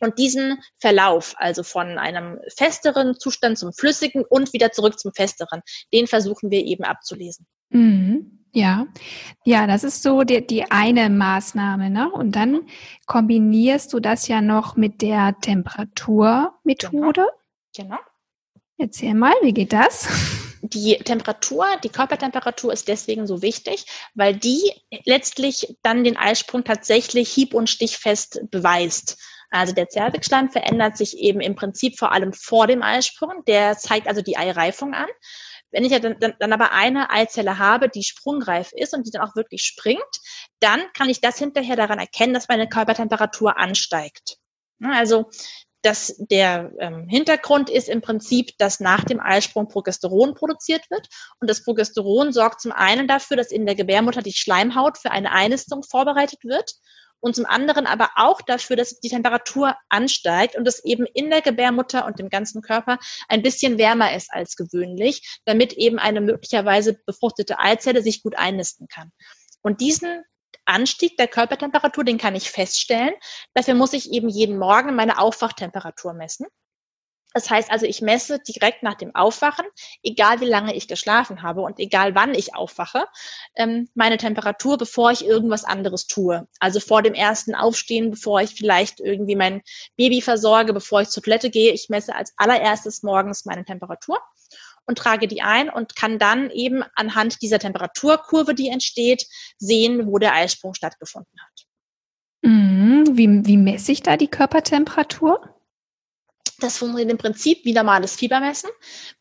Und diesen Verlauf, also von einem festeren Zustand zum flüssigen und wieder zurück zum festeren, den versuchen wir eben abzulesen. Mhm. Ja, ja, das ist so die, die eine Maßnahme, ne? Und dann kombinierst du das ja noch mit der Temperaturmethode. Genau. genau. Erzähl mal, wie geht das? Die Temperatur, die Körpertemperatur ist deswegen so wichtig, weil die letztlich dann den Eisprung tatsächlich hieb- und stichfest beweist. Also der Zervixschleim verändert sich eben im Prinzip vor allem vor dem Eisprung. Der zeigt also die Eireifung an. Wenn ich dann aber eine Eizelle habe, die sprungreif ist und die dann auch wirklich springt, dann kann ich das hinterher daran erkennen, dass meine Körpertemperatur ansteigt. Also dass der ähm, Hintergrund ist im Prinzip, dass nach dem Eisprung Progesteron produziert wird. Und das Progesteron sorgt zum einen dafür, dass in der Gebärmutter die Schleimhaut für eine Einnistung vorbereitet wird und zum anderen aber auch dafür, dass die Temperatur ansteigt und es eben in der Gebärmutter und dem ganzen Körper ein bisschen wärmer ist als gewöhnlich, damit eben eine möglicherweise befruchtete Eizelle sich gut einnisten kann. Und diesen Anstieg der Körpertemperatur, den kann ich feststellen. Dafür muss ich eben jeden Morgen meine Aufwachtemperatur messen. Das heißt also, ich messe direkt nach dem Aufwachen, egal wie lange ich geschlafen habe und egal wann ich aufwache, ähm, meine Temperatur, bevor ich irgendwas anderes tue. Also vor dem ersten Aufstehen, bevor ich vielleicht irgendwie mein Baby versorge, bevor ich zur Toilette gehe. Ich messe als allererstes morgens meine Temperatur und trage die ein und kann dann eben anhand dieser Temperaturkurve, die entsteht, sehen, wo der Eisprung stattgefunden hat. Mhm. Wie, wie messe ich da die Körpertemperatur? Das funktioniert im Prinzip wie normales Fiebermessen,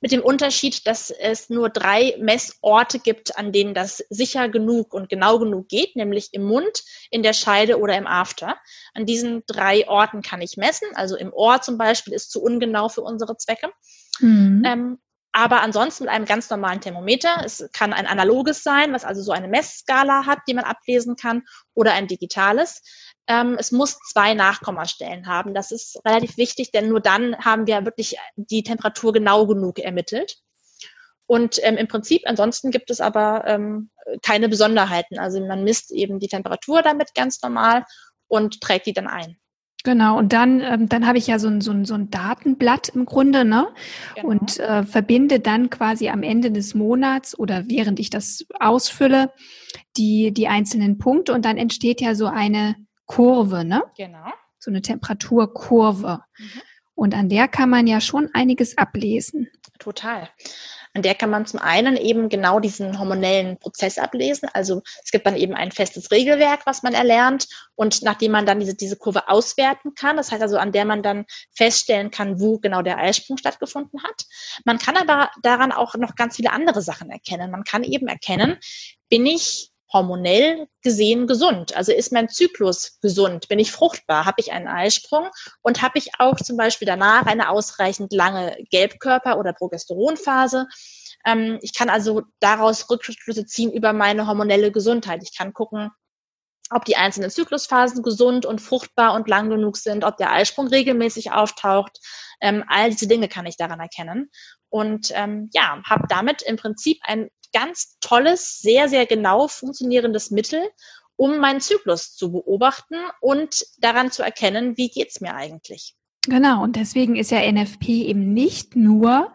mit dem Unterschied, dass es nur drei Messorte gibt, an denen das sicher genug und genau genug geht, nämlich im Mund, in der Scheide oder im After. An diesen drei Orten kann ich messen. Also im Ohr zum Beispiel ist zu ungenau für unsere Zwecke. Mhm. Ähm, aber ansonsten mit einem ganz normalen Thermometer. Es kann ein analoges sein, was also so eine Messskala hat, die man ablesen kann, oder ein digitales. Ähm, es muss zwei Nachkommastellen haben. Das ist relativ wichtig, denn nur dann haben wir wirklich die Temperatur genau genug ermittelt. Und ähm, im Prinzip, ansonsten gibt es aber ähm, keine Besonderheiten. Also man misst eben die Temperatur damit ganz normal und trägt die dann ein. Genau, und dann, ähm, dann habe ich ja so ein, so, ein, so ein Datenblatt im Grunde, ne? Genau. Und äh, verbinde dann quasi am Ende des Monats oder während ich das ausfülle, die, die einzelnen Punkte und dann entsteht ja so eine Kurve, ne? Genau. So eine Temperaturkurve. Mhm. Und an der kann man ja schon einiges ablesen. Total. An der kann man zum einen eben genau diesen hormonellen Prozess ablesen. Also es gibt dann eben ein festes Regelwerk, was man erlernt und nachdem man dann diese, diese Kurve auswerten kann, das heißt also, an der man dann feststellen kann, wo genau der Eisprung stattgefunden hat. Man kann aber daran auch noch ganz viele andere Sachen erkennen. Man kann eben erkennen, bin ich hormonell gesehen gesund? Also ist mein Zyklus gesund? Bin ich fruchtbar? Habe ich einen Eisprung? Und habe ich auch zum Beispiel danach eine ausreichend lange Gelbkörper- oder Progesteronphase? Ähm, ich kann also daraus Rückschlüsse ziehen über meine hormonelle Gesundheit. Ich kann gucken, ob die einzelnen Zyklusphasen gesund und fruchtbar und lang genug sind, ob der Eisprung regelmäßig auftaucht. Ähm, all diese Dinge kann ich daran erkennen. Und ähm, ja, habe damit im Prinzip ein ganz tolles, sehr, sehr genau funktionierendes Mittel, um meinen Zyklus zu beobachten und daran zu erkennen, wie geht's mir eigentlich. Genau, und deswegen ist ja NFP eben nicht nur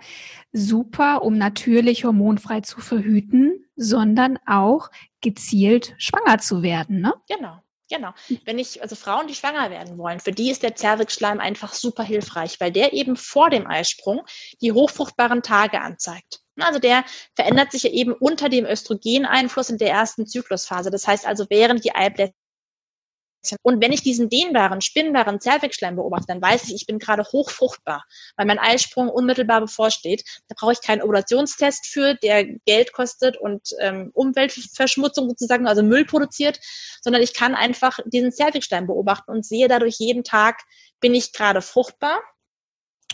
super, um natürlich hormonfrei zu verhüten, sondern auch gezielt schwanger zu werden, ne? Genau. Genau. Wenn ich, also Frauen, die schwanger werden wollen, für die ist der Zervixschleim einfach super hilfreich, weil der eben vor dem Eisprung die hochfruchtbaren Tage anzeigt. Also der verändert sich ja eben unter dem Östrogeneinfluss in der ersten Zyklusphase. Das heißt also, während die Eiblätter und wenn ich diesen dehnbaren, spinnbaren Zervixschleim beobachte, dann weiß ich, ich bin gerade hochfruchtbar, weil mein Eisprung unmittelbar bevorsteht. Da brauche ich keinen Ovulationstest für, der Geld kostet und ähm, Umweltverschmutzung sozusagen, also Müll produziert, sondern ich kann einfach diesen Zervixschleim beobachten und sehe dadurch jeden Tag, bin ich gerade fruchtbar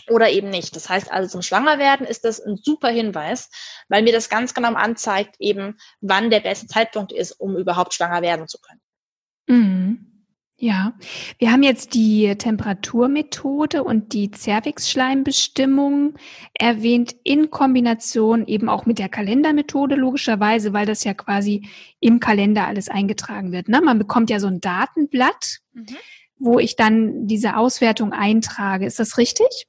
oder eben nicht. Das heißt also zum Schwangerwerden ist das ein super Hinweis, weil mir das ganz genau anzeigt, eben wann der beste Zeitpunkt ist, um überhaupt schwanger werden zu können. Mhm. Ja, wir haben jetzt die Temperaturmethode und die Cervixschleimbestimmung erwähnt in Kombination eben auch mit der Kalendermethode logischerweise, weil das ja quasi im Kalender alles eingetragen wird. Ne? Man bekommt ja so ein Datenblatt, mhm. wo ich dann diese Auswertung eintrage. Ist das richtig?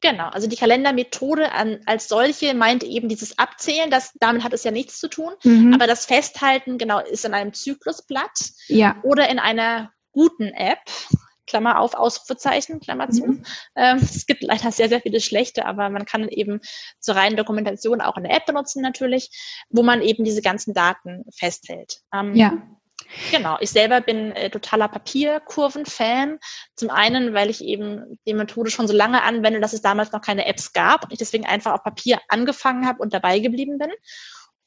Genau, also die Kalendermethode an, als solche meint eben dieses Abzählen, das, damit hat es ja nichts zu tun, mhm. aber das Festhalten, genau, ist in einem Zyklusblatt ja. oder in einer guten App, Klammer auf, Ausrufezeichen, Klammer zu. Mhm. Ähm, es gibt leider sehr, sehr viele schlechte, aber man kann eben zur reinen Dokumentation auch eine App benutzen natürlich, wo man eben diese ganzen Daten festhält. Ähm, ja. Genau, ich selber bin äh, totaler Papierkurven-Fan. Zum einen, weil ich eben die Methode schon so lange anwende, dass es damals noch keine Apps gab und ich deswegen einfach auf Papier angefangen habe und dabei geblieben bin.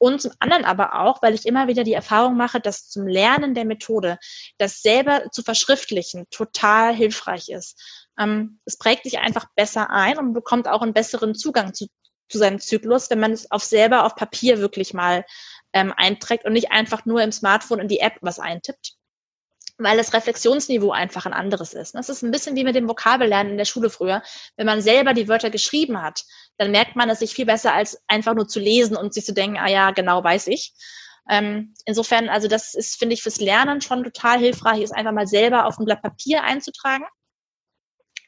Und zum anderen aber auch, weil ich immer wieder die Erfahrung mache, dass zum Lernen der Methode das selber zu verschriftlichen total hilfreich ist. Ähm, es prägt sich einfach besser ein und bekommt auch einen besseren Zugang zu, zu seinem Zyklus, wenn man es auf selber auf Papier wirklich mal ähm, einträgt und nicht einfach nur im Smartphone in die App was eintippt, weil das Reflexionsniveau einfach ein anderes ist. Das ist ein bisschen wie mit dem Vokabellernen in der Schule früher. Wenn man selber die Wörter geschrieben hat, dann merkt man es sich viel besser, als einfach nur zu lesen und sich zu denken, ah ja, genau weiß ich. Ähm, insofern, also das ist, finde ich, fürs Lernen schon total hilfreich, ist einfach mal selber auf ein Blatt Papier einzutragen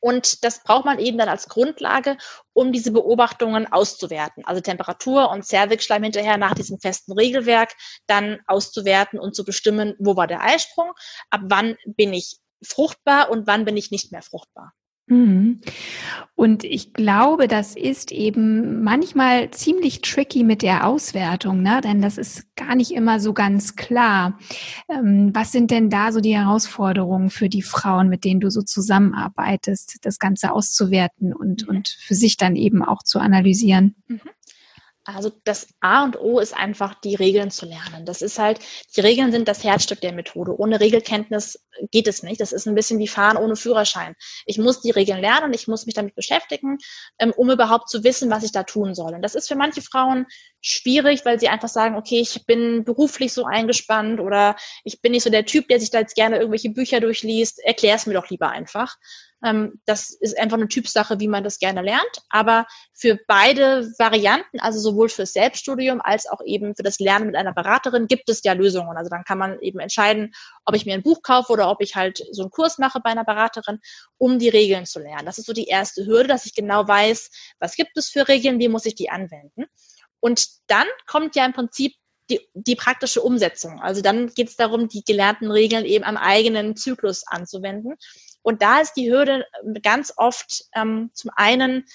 und das braucht man eben dann als Grundlage, um diese Beobachtungen auszuwerten. Also Temperatur und Zervixschleim hinterher nach diesem festen Regelwerk dann auszuwerten und zu bestimmen, wo war der Eisprung, ab wann bin ich fruchtbar und wann bin ich nicht mehr fruchtbar. Mhm. Und ich glaube, das ist eben manchmal ziemlich tricky mit der Auswertung, ne? denn das ist gar nicht immer so ganz klar. Ähm, was sind denn da so die Herausforderungen für die Frauen, mit denen du so zusammenarbeitest, das Ganze auszuwerten und, und für sich dann eben auch zu analysieren? Also das A und O ist einfach, die Regeln zu lernen. Das ist halt, die Regeln sind das Herzstück der Methode. Ohne Regelkenntnis geht es nicht. Das ist ein bisschen wie Fahren ohne Führerschein. Ich muss die Regeln lernen, ich muss mich damit beschäftigen, ähm, um überhaupt zu wissen, was ich da tun soll. Und das ist für manche Frauen schwierig, weil sie einfach sagen, okay, ich bin beruflich so eingespannt oder ich bin nicht so der Typ, der sich da jetzt gerne irgendwelche Bücher durchliest. Erklär es mir doch lieber einfach. Ähm, das ist einfach eine Typsache, wie man das gerne lernt. Aber für beide Varianten, also sowohl fürs Selbststudium als auch eben für das Lernen mit einer Beraterin, gibt es ja Lösungen. Also dann kann man eben entscheiden, ob ich mir ein Buch kaufe oder ob ich halt so einen Kurs mache bei einer Beraterin, um die Regeln zu lernen. Das ist so die erste Hürde, dass ich genau weiß, was gibt es für Regeln, wie muss ich die anwenden. Und dann kommt ja im Prinzip die, die praktische Umsetzung. Also dann geht es darum, die gelernten Regeln eben am eigenen Zyklus anzuwenden. Und da ist die Hürde ganz oft ähm, zum einen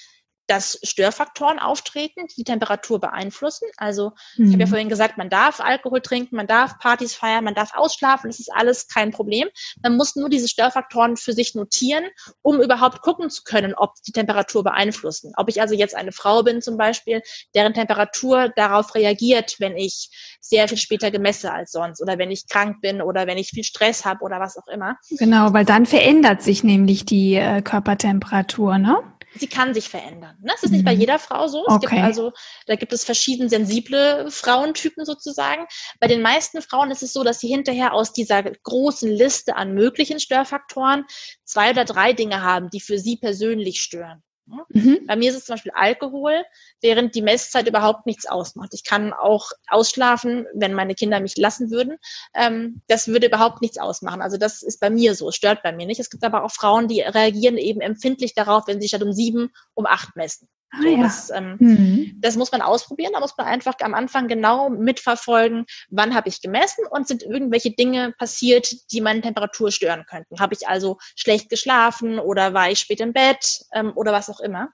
dass Störfaktoren auftreten, die die Temperatur beeinflussen. Also mhm. ich habe ja vorhin gesagt, man darf Alkohol trinken, man darf Partys feiern, man darf ausschlafen, das ist alles kein Problem. Man muss nur diese Störfaktoren für sich notieren, um überhaupt gucken zu können, ob die Temperatur beeinflussen. Ob ich also jetzt eine Frau bin zum Beispiel, deren Temperatur darauf reagiert, wenn ich sehr viel später gemesse als sonst oder wenn ich krank bin oder wenn ich viel Stress habe oder was auch immer. Genau, weil dann verändert sich nämlich die äh, Körpertemperatur, ne? Sie kann sich verändern. Ne? Das ist nicht bei mhm. jeder Frau so. Es okay. gibt also, da gibt es verschieden sensible Frauentypen sozusagen. Bei den meisten Frauen ist es so, dass sie hinterher aus dieser großen Liste an möglichen Störfaktoren zwei oder drei Dinge haben, die für sie persönlich stören. Mhm. Bei mir ist es zum Beispiel Alkohol, während die Messzeit überhaupt nichts ausmacht. Ich kann auch ausschlafen, wenn meine Kinder mich lassen würden. Ähm, das würde überhaupt nichts ausmachen. Also das ist bei mir so, stört bei mir nicht. Es gibt aber auch Frauen, die reagieren eben empfindlich darauf, wenn sie statt um sieben um acht messen. Ah, so, ja. das, ähm, mhm. das muss man ausprobieren. Da muss man einfach am Anfang genau mitverfolgen, wann habe ich gemessen und sind irgendwelche Dinge passiert, die meine Temperatur stören könnten. Habe ich also schlecht geschlafen oder war ich spät im Bett ähm, oder was auch immer.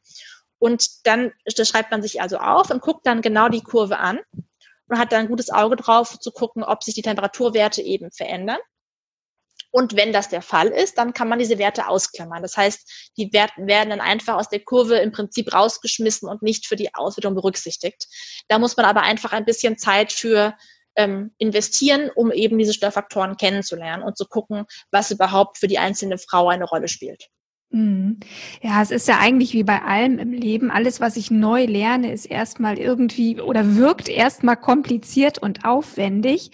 Und dann das schreibt man sich also auf und guckt dann genau die Kurve an und hat dann ein gutes Auge drauf zu gucken, ob sich die Temperaturwerte eben verändern. Und wenn das der Fall ist, dann kann man diese Werte ausklammern. Das heißt, die Werte werden dann einfach aus der Kurve im Prinzip rausgeschmissen und nicht für die Auswertung berücksichtigt. Da muss man aber einfach ein bisschen Zeit für ähm, investieren, um eben diese Störfaktoren kennenzulernen und zu gucken, was überhaupt für die einzelne Frau eine Rolle spielt. Mhm. Ja, es ist ja eigentlich wie bei allem im Leben. Alles, was ich neu lerne, ist erstmal irgendwie oder wirkt erstmal kompliziert und aufwendig.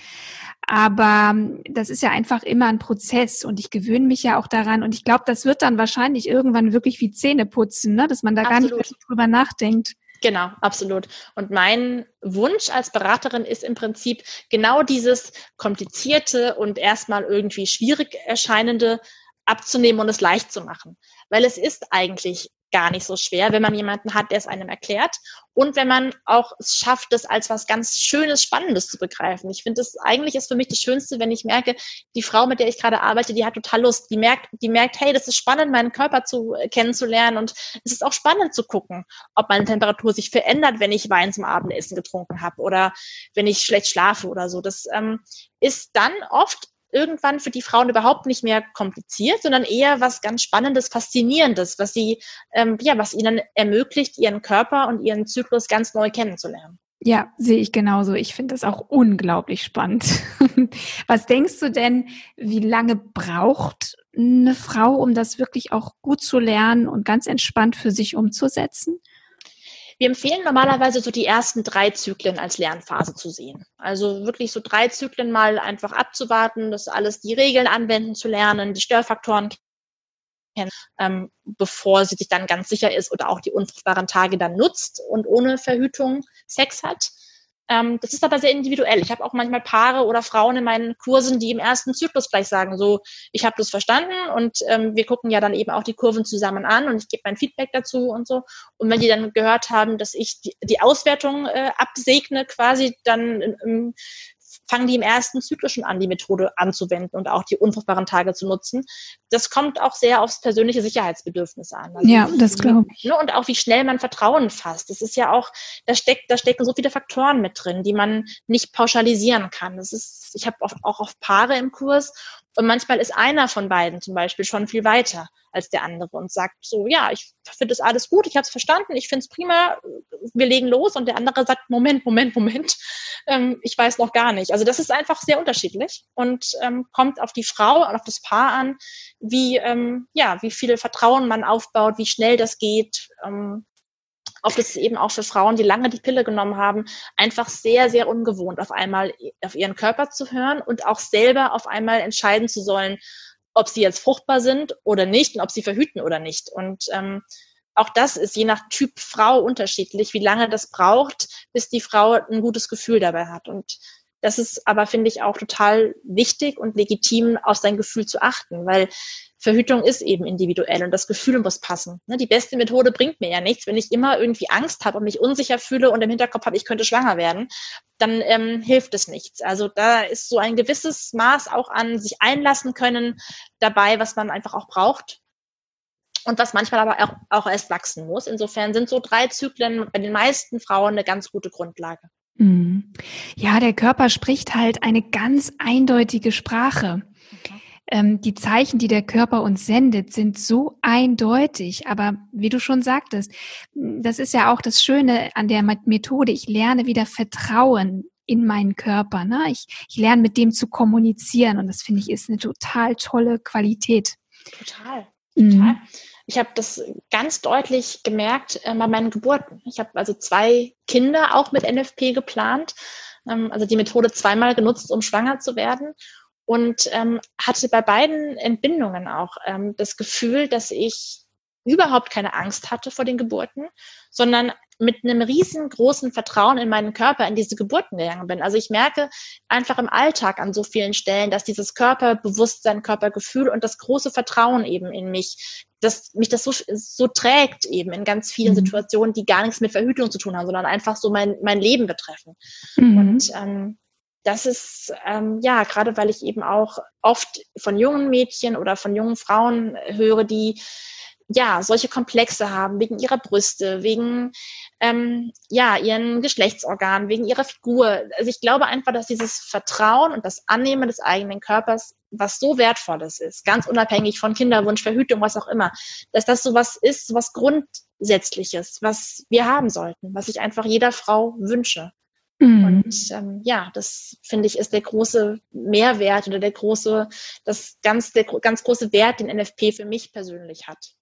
Aber ähm, das ist ja einfach immer ein Prozess und ich gewöhne mich ja auch daran und ich glaube, das wird dann wahrscheinlich irgendwann wirklich wie Zähne putzen, ne? dass man da absolut. gar nicht mehr drüber nachdenkt. Genau, absolut. Und mein Wunsch als Beraterin ist im Prinzip genau dieses komplizierte und erstmal irgendwie schwierig erscheinende abzunehmen und es leicht zu machen. Weil es ist eigentlich gar nicht so schwer, wenn man jemanden hat, der es einem erklärt und wenn man auch es schafft, das als was ganz Schönes, Spannendes zu begreifen. Ich finde, das eigentlich ist für mich das Schönste, wenn ich merke, die Frau, mit der ich gerade arbeite, die hat total Lust. Die merkt, die merkt, hey, das ist spannend, meinen Körper zu äh, kennenzulernen und es ist auch spannend zu gucken, ob meine Temperatur sich verändert, wenn ich Wein zum Abendessen getrunken habe oder wenn ich schlecht schlafe oder so. Das ähm, ist dann oft irgendwann für die Frauen überhaupt nicht mehr kompliziert, sondern eher was ganz Spannendes, Faszinierendes, was sie, ähm, ja, was ihnen ermöglicht, ihren Körper und ihren Zyklus ganz neu kennenzulernen. Ja, sehe ich genauso. Ich finde das auch unglaublich spannend. (laughs) Was denkst du denn, wie lange braucht eine Frau, um das wirklich auch gut zu lernen und ganz entspannt für sich umzusetzen? Wir empfehlen normalerweise so die ersten drei Zyklen als Lernphase zu sehen. Also wirklich so drei Zyklen mal einfach abzuwarten, das alles die Regeln anwenden zu lernen, die Störfaktoren kennen, ähm, bevor sie sich dann ganz sicher ist oder auch die unfruchtbaren Tage dann nutzt und ohne Verhütung Sex hat. Ähm, das ist aber sehr individuell. Ich habe auch manchmal Paare oder Frauen in meinen Kursen, die im ersten Zyklus gleich sagen, so, ich habe das verstanden und ähm, wir gucken ja dann eben auch die Kurven zusammen an und ich gebe mein Feedback dazu und so. Und wenn die dann gehört haben, dass ich die, die Auswertung äh, absegne quasi, dann im fangen die im ersten Zyklus schon an, die Methode anzuwenden und auch die unfruchtbaren Tage zu nutzen. Das kommt auch sehr aufs persönliche Sicherheitsbedürfnis an. Also ja, das glaube ich. Ne, und auch wie schnell man Vertrauen fasst. Das ist ja auch, da steckt, da stecken so viele Faktoren mit drin, die man nicht pauschalisieren kann. Das ist, ich habe auch oft Paare im Kurs und manchmal ist einer von beiden zum Beispiel schon viel weiter als der andere und sagt so, ja, ich finde das alles gut, ich habe es verstanden, ich finde es prima, wir legen los und der andere sagt, Moment, Moment, Moment, ähm, ich weiß noch gar nicht. Also das ist einfach sehr unterschiedlich und ähm, kommt auf die Frau und auf das Paar an, wie, ähm, ja, wie viel Vertrauen man aufbaut, wie schnell das geht. Ähm, oft ist es eben auch für Frauen, die lange die Pille genommen haben, einfach sehr, sehr ungewohnt, auf einmal auf ihren Körper zu hören und auch selber auf einmal entscheiden zu sollen, ob sie jetzt fruchtbar sind oder nicht und ob sie verhüten oder nicht. Und ähm, auch das ist je nach Typ Frau unterschiedlich, wie lange das braucht, bis die Frau ein gutes Gefühl dabei hat. Und das ist aber, finde ich, auch total wichtig und legitim, auf sein Gefühl zu achten, weil Verhütung ist eben individuell und das Gefühl muss passen. Ne, die beste Methode bringt mir ja nichts, wenn ich immer irgendwie Angst habe und mich unsicher fühle und im Hinterkopf habe, ich könnte schwanger werden, dann ähm, hilft es nichts. Also da ist so ein gewisses Maß auch an sich einlassen können dabei, was man einfach auch braucht und was manchmal aber auch, auch erst wachsen muss. Insofern sind so drei Zyklen bei den meisten Frauen eine ganz gute Grundlage. Mhm. Ja, der Körper spricht halt eine ganz eindeutige Sprache. Okay. Ähm, die Zeichen, die der Körper uns sendet, sind so eindeutig. Aber wie du schon sagtest, das ist ja auch das Schöne an der Methode. Ich lerne wieder Vertrauen in meinen Körper. Ne? Ich, ich lerne mit dem zu kommunizieren und das finde ich ist eine total tolle Qualität. Total. Total. Mhm. Ich habe das ganz deutlich gemerkt äh, bei meinen Geburten. Ich habe also zwei Kinder auch mit NFP geplant, ähm, also die Methode zweimal genutzt, um schwanger zu werden und ähm, hatte bei beiden Entbindungen auch ähm, das Gefühl, dass ich überhaupt keine Angst hatte vor den Geburten, sondern mit einem riesengroßen Vertrauen in meinen Körper in diese Geburten gegangen bin. Also ich merke einfach im Alltag an so vielen Stellen, dass dieses Körperbewusstsein, Körpergefühl und das große Vertrauen eben in mich, dass mich das so, so trägt eben in ganz vielen mhm. Situationen, die gar nichts mit Verhütung zu tun haben, sondern einfach so mein, mein Leben betreffen. Mhm. Und ähm, das ist ähm, ja gerade, weil ich eben auch oft von jungen Mädchen oder von jungen Frauen höre, die ja, solche Komplexe haben, wegen ihrer Brüste, wegen ähm, ja, ihren Geschlechtsorganen, wegen ihrer Figur. Also ich glaube einfach, dass dieses Vertrauen und das Annehmen des eigenen Körpers was so Wertvolles ist, ganz unabhängig von Kinderwunsch, Verhütung, was auch immer, dass das so was ist, was Grundsätzliches, was wir haben sollten, was ich einfach jeder Frau wünsche. Mhm. Und ähm, ja, das finde ich ist der große Mehrwert oder der große, das ganz, der ganz große Wert, den NFP für mich persönlich hat.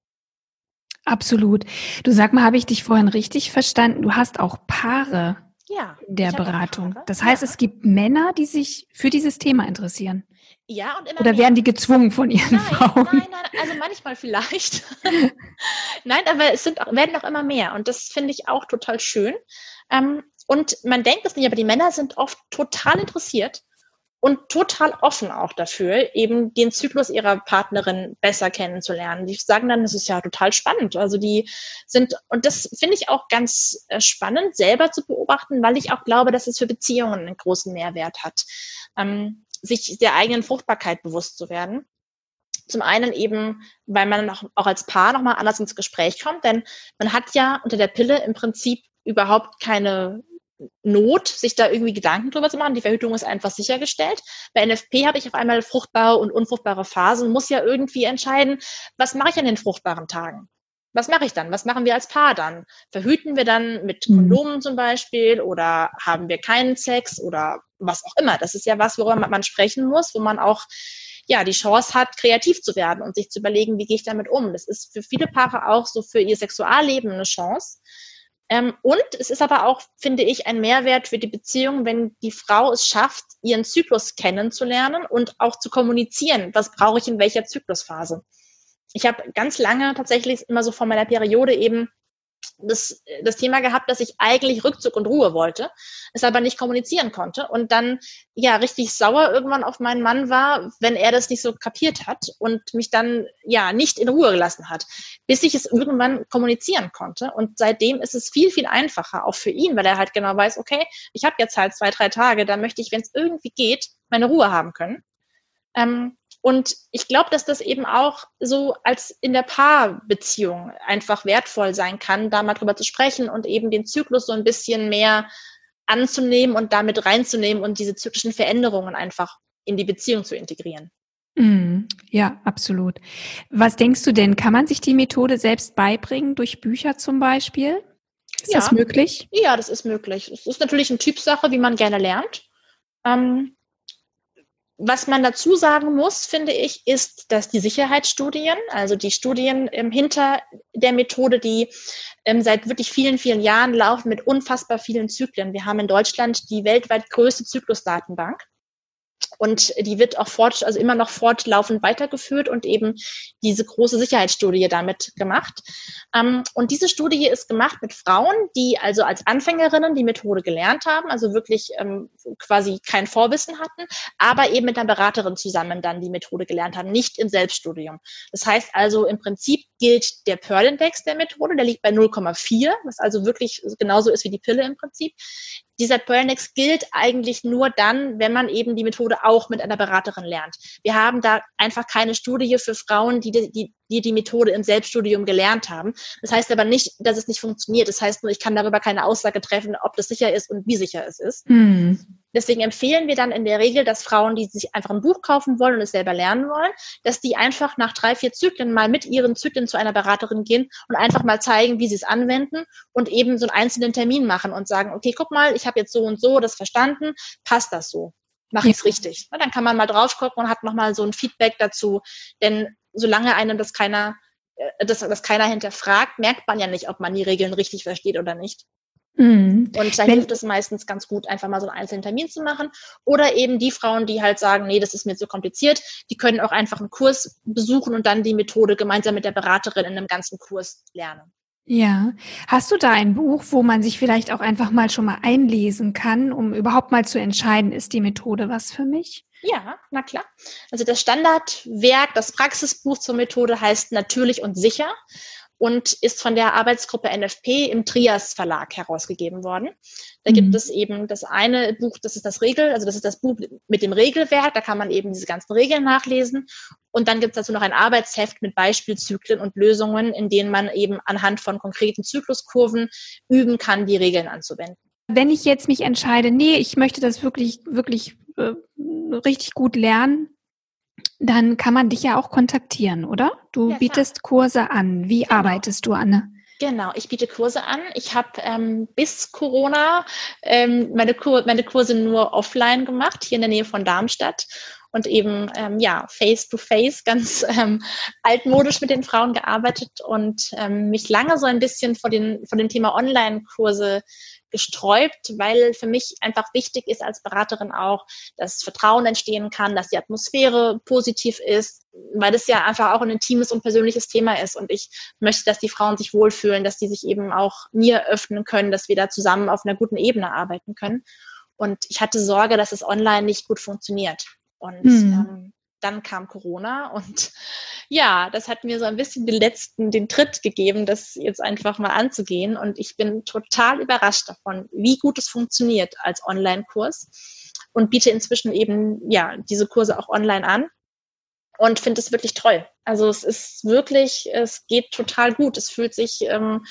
Absolut. Du sag mal, habe ich dich vorhin richtig verstanden? Du hast auch Paare ja, in der Beratung. Das heißt, ja. es gibt Männer, die sich für dieses Thema interessieren. Ja, und immer Oder mehr. werden die gezwungen von ihren nein, Frauen? Nein, nein, also manchmal vielleicht. (laughs) nein, aber es sind, werden auch immer mehr. Und das finde ich auch total schön. Ähm, und man denkt es nicht, aber die Männer sind oft total interessiert und total offen auch dafür, eben den Zyklus ihrer Partnerin besser kennenzulernen. Die sagen dann, das ist ja total spannend. Also die sind, und das finde ich auch ganz äh, spannend, selber zu beobachten, weil ich auch glaube, dass es für Beziehungen einen großen Mehrwert hat, ähm, sich der eigenen Fruchtbarkeit bewusst zu werden. Zum einen eben, weil man auch, auch als Paar nochmal anders ins Gespräch kommt, denn man hat ja unter der Pille im Prinzip überhaupt keine Not, sich da irgendwie Gedanken drüber zu machen. Die Verhütung ist einfach sichergestellt. Bei NFP habe ich auf einmal fruchtbare und unfruchtbare Phasen, muss ja irgendwie entscheiden, was mache ich an den fruchtbaren Tagen? Was mache ich dann? Was machen wir als Paar dann? Verhüten wir dann mit mhm. Kondomen zum Beispiel oder haben wir keinen Sex oder was auch immer? Das ist ja was, worüber man sprechen muss, wo man auch ja, die Chance hat, kreativ zu werden und sich zu überlegen, wie gehe ich damit um. Das ist für viele Paare auch so für ihr Sexualleben eine Chance, ähm, und es ist aber auch, finde ich, ein Mehrwert für die Beziehung, wenn die Frau es schafft, ihren Zyklus kennenzulernen und auch zu kommunizieren, was brauche ich in welcher Zyklusphase. Ich habe ganz lange tatsächlich immer so vor meiner Periode eben das, das Thema gehabt, dass ich eigentlich Rückzug und Ruhe wollte, es aber nicht kommunizieren konnte und dann ja richtig sauer irgendwann auf meinen Mann war, wenn er das nicht so kapiert hat und mich dann ja nicht in Ruhe gelassen hat, bis ich es irgendwann kommunizieren konnte. Und seitdem ist es viel, viel einfacher, auch für ihn, weil er halt genau weiß, okay, ich habe jetzt halt zwei, drei Tage, da möchte ich, wenn es irgendwie geht, meine Ruhe haben können. Ähm, und ich glaube, dass das eben auch so als in der Paarbeziehung einfach wertvoll sein kann, da mal drüber zu sprechen und eben den Zyklus so ein bisschen mehr anzunehmen und damit reinzunehmen und diese zyklischen Veränderungen einfach in die Beziehung zu integrieren. Mm, ja, absolut. Was denkst du denn? Kann man sich die Methode selbst beibringen, durch Bücher zum Beispiel? Ist ja. das möglich? Ja, das ist möglich. Es ist natürlich eine Typsache, wie man gerne lernt. Ähm, was man dazu sagen muss, finde ich, ist, dass die Sicherheitsstudien, also die Studien ähm, hinter der Methode, die ähm, seit wirklich vielen, vielen Jahren laufen mit unfassbar vielen Zyklen. Wir haben in Deutschland die weltweit größte Zyklusdatenbank. Und die wird auch fort, also immer noch fortlaufend weitergeführt und eben diese große Sicherheitsstudie damit gemacht. Ähm, und diese Studie ist gemacht mit Frauen, die also als Anfängerinnen die Methode gelernt haben, also wirklich ähm, quasi kein Vorwissen hatten, aber eben mit einer Beraterin zusammen dann die Methode gelernt haben, nicht im Selbststudium. Das heißt also im Prinzip gilt der Pearl-Index der Methode, der liegt bei 0,4, was also wirklich genauso ist wie die Pille im Prinzip dieser Pearl-Index gilt eigentlich nur dann, wenn man eben die Methode auch mit einer Beraterin lernt. Wir haben da einfach keine Studie für Frauen, die die, die, die Methode im Selbststudium gelernt haben. Das heißt aber nicht, dass es nicht funktioniert. Das heißt nur, ich kann darüber keine Aussage treffen, ob das sicher ist und wie sicher es ist. Hm. Deswegen empfehlen wir dann in der Regel, dass Frauen, die sich einfach ein Buch kaufen wollen und es selber lernen wollen, dass die einfach nach drei, vier Zyklen mal mit ihren Zyklen zu einer Beraterin gehen und einfach mal zeigen, wie sie es anwenden und eben so einen einzelnen Termin machen und sagen, okay, guck mal, ich habe jetzt so und so das verstanden, passt das so? Mache ich es richtig? Na, dann kann man mal drauf gucken und hat nochmal so ein Feedback dazu. Denn solange einem das keiner, äh, das, das keiner hinterfragt, merkt man ja nicht, ob man die Regeln richtig versteht oder nicht. Mhm. Und da hilft es meistens ganz gut, einfach mal so einen einzelnen Termin zu machen. Oder eben die Frauen, die halt sagen, nee, das ist mir zu kompliziert, die können auch einfach einen Kurs besuchen und dann die Methode gemeinsam mit der Beraterin in einem ganzen Kurs lernen. Ja. Hast du da ein Buch, wo man sich vielleicht auch einfach mal schon mal einlesen kann, um überhaupt mal zu entscheiden, ist die Methode was für mich? Ja, na klar. Also das Standardwerk, das Praxisbuch zur Methode heißt Natürlich und sicher und ist von der Arbeitsgruppe NFP im Trias Verlag herausgegeben worden. Da mhm. gibt es eben das eine Buch, das ist das Regel, also das ist das Buch mit dem Regelwerk, da kann man eben diese ganzen Regeln nachlesen. Und dann gibt es dazu noch ein Arbeitsheft mit Beispielzyklen und Lösungen, in denen man eben anhand von konkreten Zykluskurven üben kann, die Regeln anzuwenden. Wenn ich jetzt mich entscheide, nee, ich möchte das wirklich, wirklich äh, richtig gut lernen, dann kann man dich ja auch kontaktieren, oder? Du ja, bietest Kurse an. Wie genau. arbeitest du, Anne? Genau, ich biete Kurse an. Ich habe ähm, bis Corona ähm, meine, Kur meine Kurse nur offline gemacht, hier in der Nähe von Darmstadt und eben ähm, ja face to face ganz (laughs) ähm, altmodisch mit den Frauen gearbeitet und ähm, mich lange so ein bisschen vor den vor dem Thema Online-Kurse gesträubt, weil für mich einfach wichtig ist als Beraterin auch, dass Vertrauen entstehen kann, dass die Atmosphäre positiv ist, weil das ja einfach auch ein intimes und persönliches Thema ist. Und ich möchte, dass die Frauen sich wohlfühlen, dass die sich eben auch mir öffnen können, dass wir da zusammen auf einer guten Ebene arbeiten können. Und ich hatte Sorge, dass es online nicht gut funktioniert. Und mhm. ähm, dann kam Corona und (laughs) ja, das hat mir so ein bisschen den letzten, den Tritt gegeben, das jetzt einfach mal anzugehen. Und ich bin total überrascht davon, wie gut es funktioniert als Online-Kurs und biete inzwischen eben, ja, diese Kurse auch online an und finde es wirklich toll. Also es ist wirklich, es geht total gut. Es fühlt sich ähm,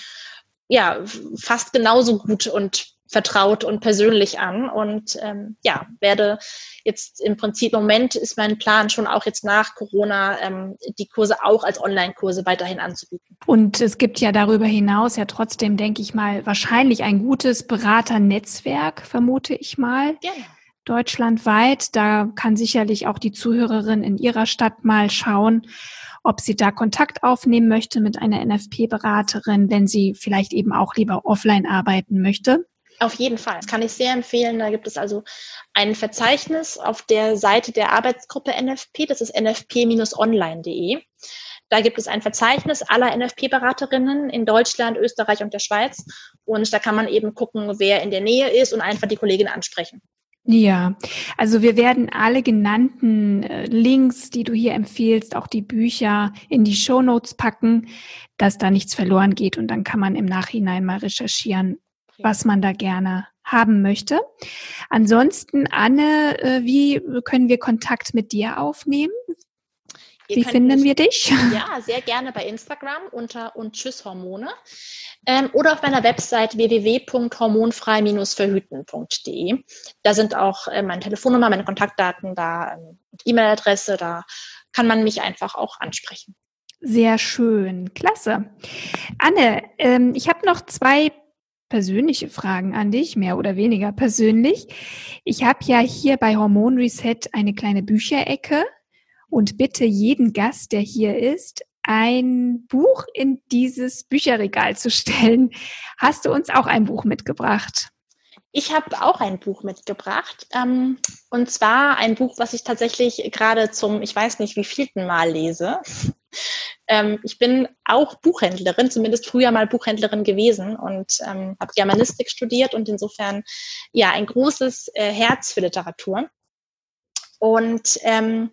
ja fast genauso gut und vertraut und persönlich an und ähm, ja, werde jetzt im Prinzip im Moment ist mein Plan schon auch jetzt nach Corona ähm, die Kurse auch als Online-Kurse weiterhin anzubieten. Und es gibt ja darüber hinaus ja trotzdem, denke ich mal, wahrscheinlich ein gutes Beraternetzwerk, vermute ich mal. Genau. Deutschlandweit. Da kann sicherlich auch die Zuhörerin in ihrer Stadt mal schauen, ob sie da Kontakt aufnehmen möchte mit einer NFP-Beraterin, wenn sie vielleicht eben auch lieber offline arbeiten möchte. Auf jeden Fall. Das kann ich sehr empfehlen. Da gibt es also ein Verzeichnis auf der Seite der Arbeitsgruppe NFP. Das ist nfp-online.de. Da gibt es ein Verzeichnis aller NFP-Beraterinnen in Deutschland, Österreich und der Schweiz. Und da kann man eben gucken, wer in der Nähe ist und einfach die Kollegin ansprechen. Ja, also wir werden alle genannten äh, Links, die du hier empfiehlst, auch die Bücher in die Show Notes packen, dass da nichts verloren geht und dann kann man im Nachhinein mal recherchieren, was man da gerne haben möchte. Ansonsten, Anne, äh, wie können wir Kontakt mit dir aufnehmen? Wie finden wir dich? (laughs) Ja, sehr gerne bei Instagram unter und Tschüss Hormone ähm, oder auf meiner Website www.hormonfrei-verhüten.de. Da sind auch äh, meine Telefonnummer, meine Kontaktdaten, da ähm, E-Mail-Adresse, da kann man mich einfach auch ansprechen. Sehr schön, klasse. Anne, ähm, ich habe noch zwei persönliche Fragen an dich, mehr oder weniger persönlich. Ich habe ja hier bei Hormon Reset eine kleine Bücherecke und bitte jeden Gast, der hier ist, ein Buch in dieses Bücherregal zu stellen. Hast du uns auch ein Buch mitgebracht? Ich habe auch ein Buch mitgebracht. Ähm, und zwar ein Buch, was ich tatsächlich gerade zum, ich weiß nicht, wie vielten Mal lese. Ähm, ich bin auch Buchhändlerin, zumindest früher mal Buchhändlerin gewesen und ähm, habe Germanistik studiert und insofern ja ein großes äh, Herz für Literatur. Und ähm,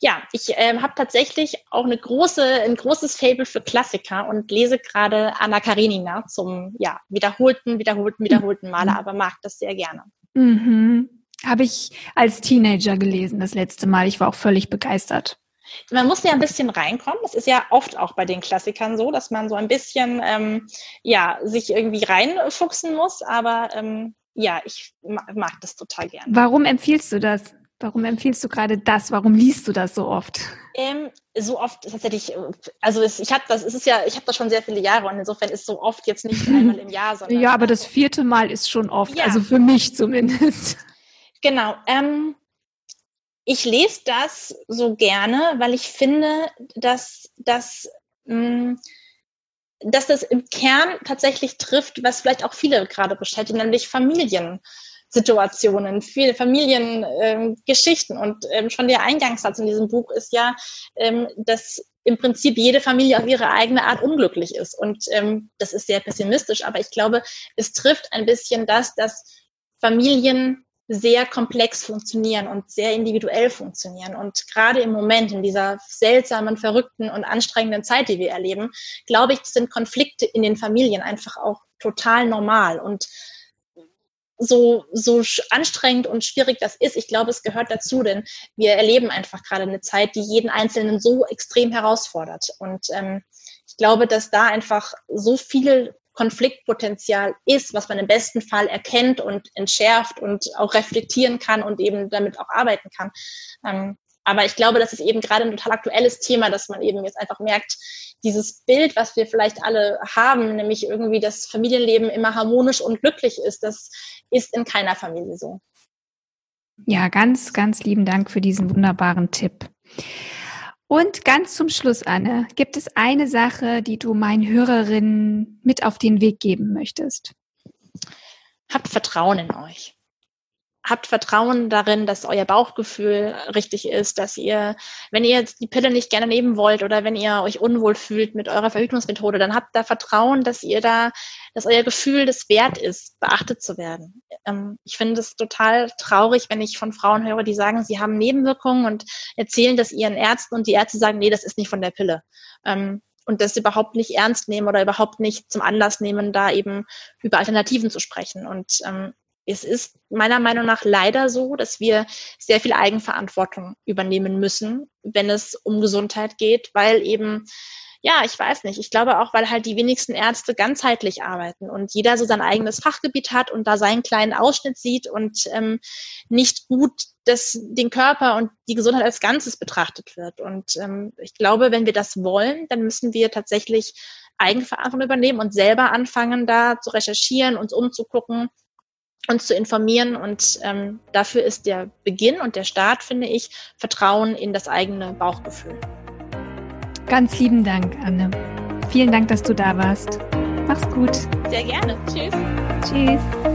ja, ich ähm, habe tatsächlich auch eine große, ein großes Fable für Klassiker und lese gerade Anna Karenina zum ja, wiederholten, wiederholten, wiederholten Male, mhm. aber mag das sehr gerne. Mhm. Habe ich als Teenager gelesen das letzte Mal. Ich war auch völlig begeistert. Man muss ja ein bisschen reinkommen. Das ist ja oft auch bei den Klassikern so, dass man so ein bisschen ähm, ja sich irgendwie reinfuchsen muss. Aber ähm, ja, ich mag das total gerne. Warum empfiehlst du das? Warum empfiehlst du gerade das? Warum liest du das so oft? Ähm, so oft tatsächlich, also es, ich habe das, es ist ja, ich habe das schon sehr viele Jahre und insofern ist so oft jetzt nicht (laughs) einmal im Jahr, sondern. Ja, aber das vierte Mal ist schon oft, ja. also für mich zumindest. Genau. Ähm, ich lese das so gerne, weil ich finde, dass, dass, mh, mm, dass das im Kern tatsächlich trifft, was vielleicht auch viele gerade beschäftigt, nämlich Familien. Situationen, viele Familiengeschichten. Ähm, und ähm, schon der Eingangssatz in diesem Buch ist ja, ähm, dass im Prinzip jede Familie auf ihre eigene Art unglücklich ist. Und ähm, das ist sehr pessimistisch, aber ich glaube, es trifft ein bisschen das, dass Familien sehr komplex funktionieren und sehr individuell funktionieren. Und gerade im Moment, in dieser seltsamen, verrückten und anstrengenden Zeit, die wir erleben, glaube ich, sind Konflikte in den Familien einfach auch total normal. Und so, so anstrengend und schwierig das ist, ich glaube, es gehört dazu, denn wir erleben einfach gerade eine Zeit, die jeden Einzelnen so extrem herausfordert. Und ähm, ich glaube, dass da einfach so viel Konfliktpotenzial ist, was man im besten Fall erkennt und entschärft und auch reflektieren kann und eben damit auch arbeiten kann. Ähm, aber ich glaube, das ist eben gerade ein total aktuelles Thema, dass man eben jetzt einfach merkt, dieses Bild, was wir vielleicht alle haben, nämlich irgendwie das Familienleben immer harmonisch und glücklich ist, das ist in keiner Familie so. Ja, ganz, ganz lieben Dank für diesen wunderbaren Tipp. Und ganz zum Schluss, Anne, gibt es eine Sache, die du meinen Hörerinnen mit auf den Weg geben möchtest? Habt Vertrauen in euch habt Vertrauen darin, dass euer Bauchgefühl richtig ist, dass ihr, wenn ihr jetzt die Pille nicht gerne nehmen wollt oder wenn ihr euch unwohl fühlt mit eurer Verhütungsmethode, dann habt da Vertrauen, dass ihr da, dass euer Gefühl das wert ist, beachtet zu werden. Ähm, ich finde es total traurig, wenn ich von Frauen höre, die sagen, sie haben Nebenwirkungen und erzählen das ihren Ärzten und die Ärzte sagen, nee, das ist nicht von der Pille. Ähm, und das überhaupt nicht ernst nehmen oder überhaupt nicht zum Anlass nehmen, da eben über Alternativen zu sprechen. Und ähm, es ist meiner Meinung nach leider so, dass wir sehr viel Eigenverantwortung übernehmen müssen, wenn es um Gesundheit geht, weil eben ja, ich weiß nicht. Ich glaube auch, weil halt die wenigsten Ärzte ganzheitlich arbeiten und jeder so sein eigenes Fachgebiet hat und da seinen kleinen Ausschnitt sieht und ähm, nicht gut das, den Körper und die Gesundheit als Ganzes betrachtet wird. Und ähm, ich glaube, wenn wir das wollen, dann müssen wir tatsächlich Eigenverantwortung übernehmen und selber anfangen, da zu recherchieren, uns umzugucken, uns zu informieren. Und ähm, dafür ist der Beginn und der Start, finde ich, Vertrauen in das eigene Bauchgefühl. Ganz lieben Dank, Anne. Vielen Dank, dass du da warst. Mach's gut. Sehr gerne. Tschüss. Tschüss.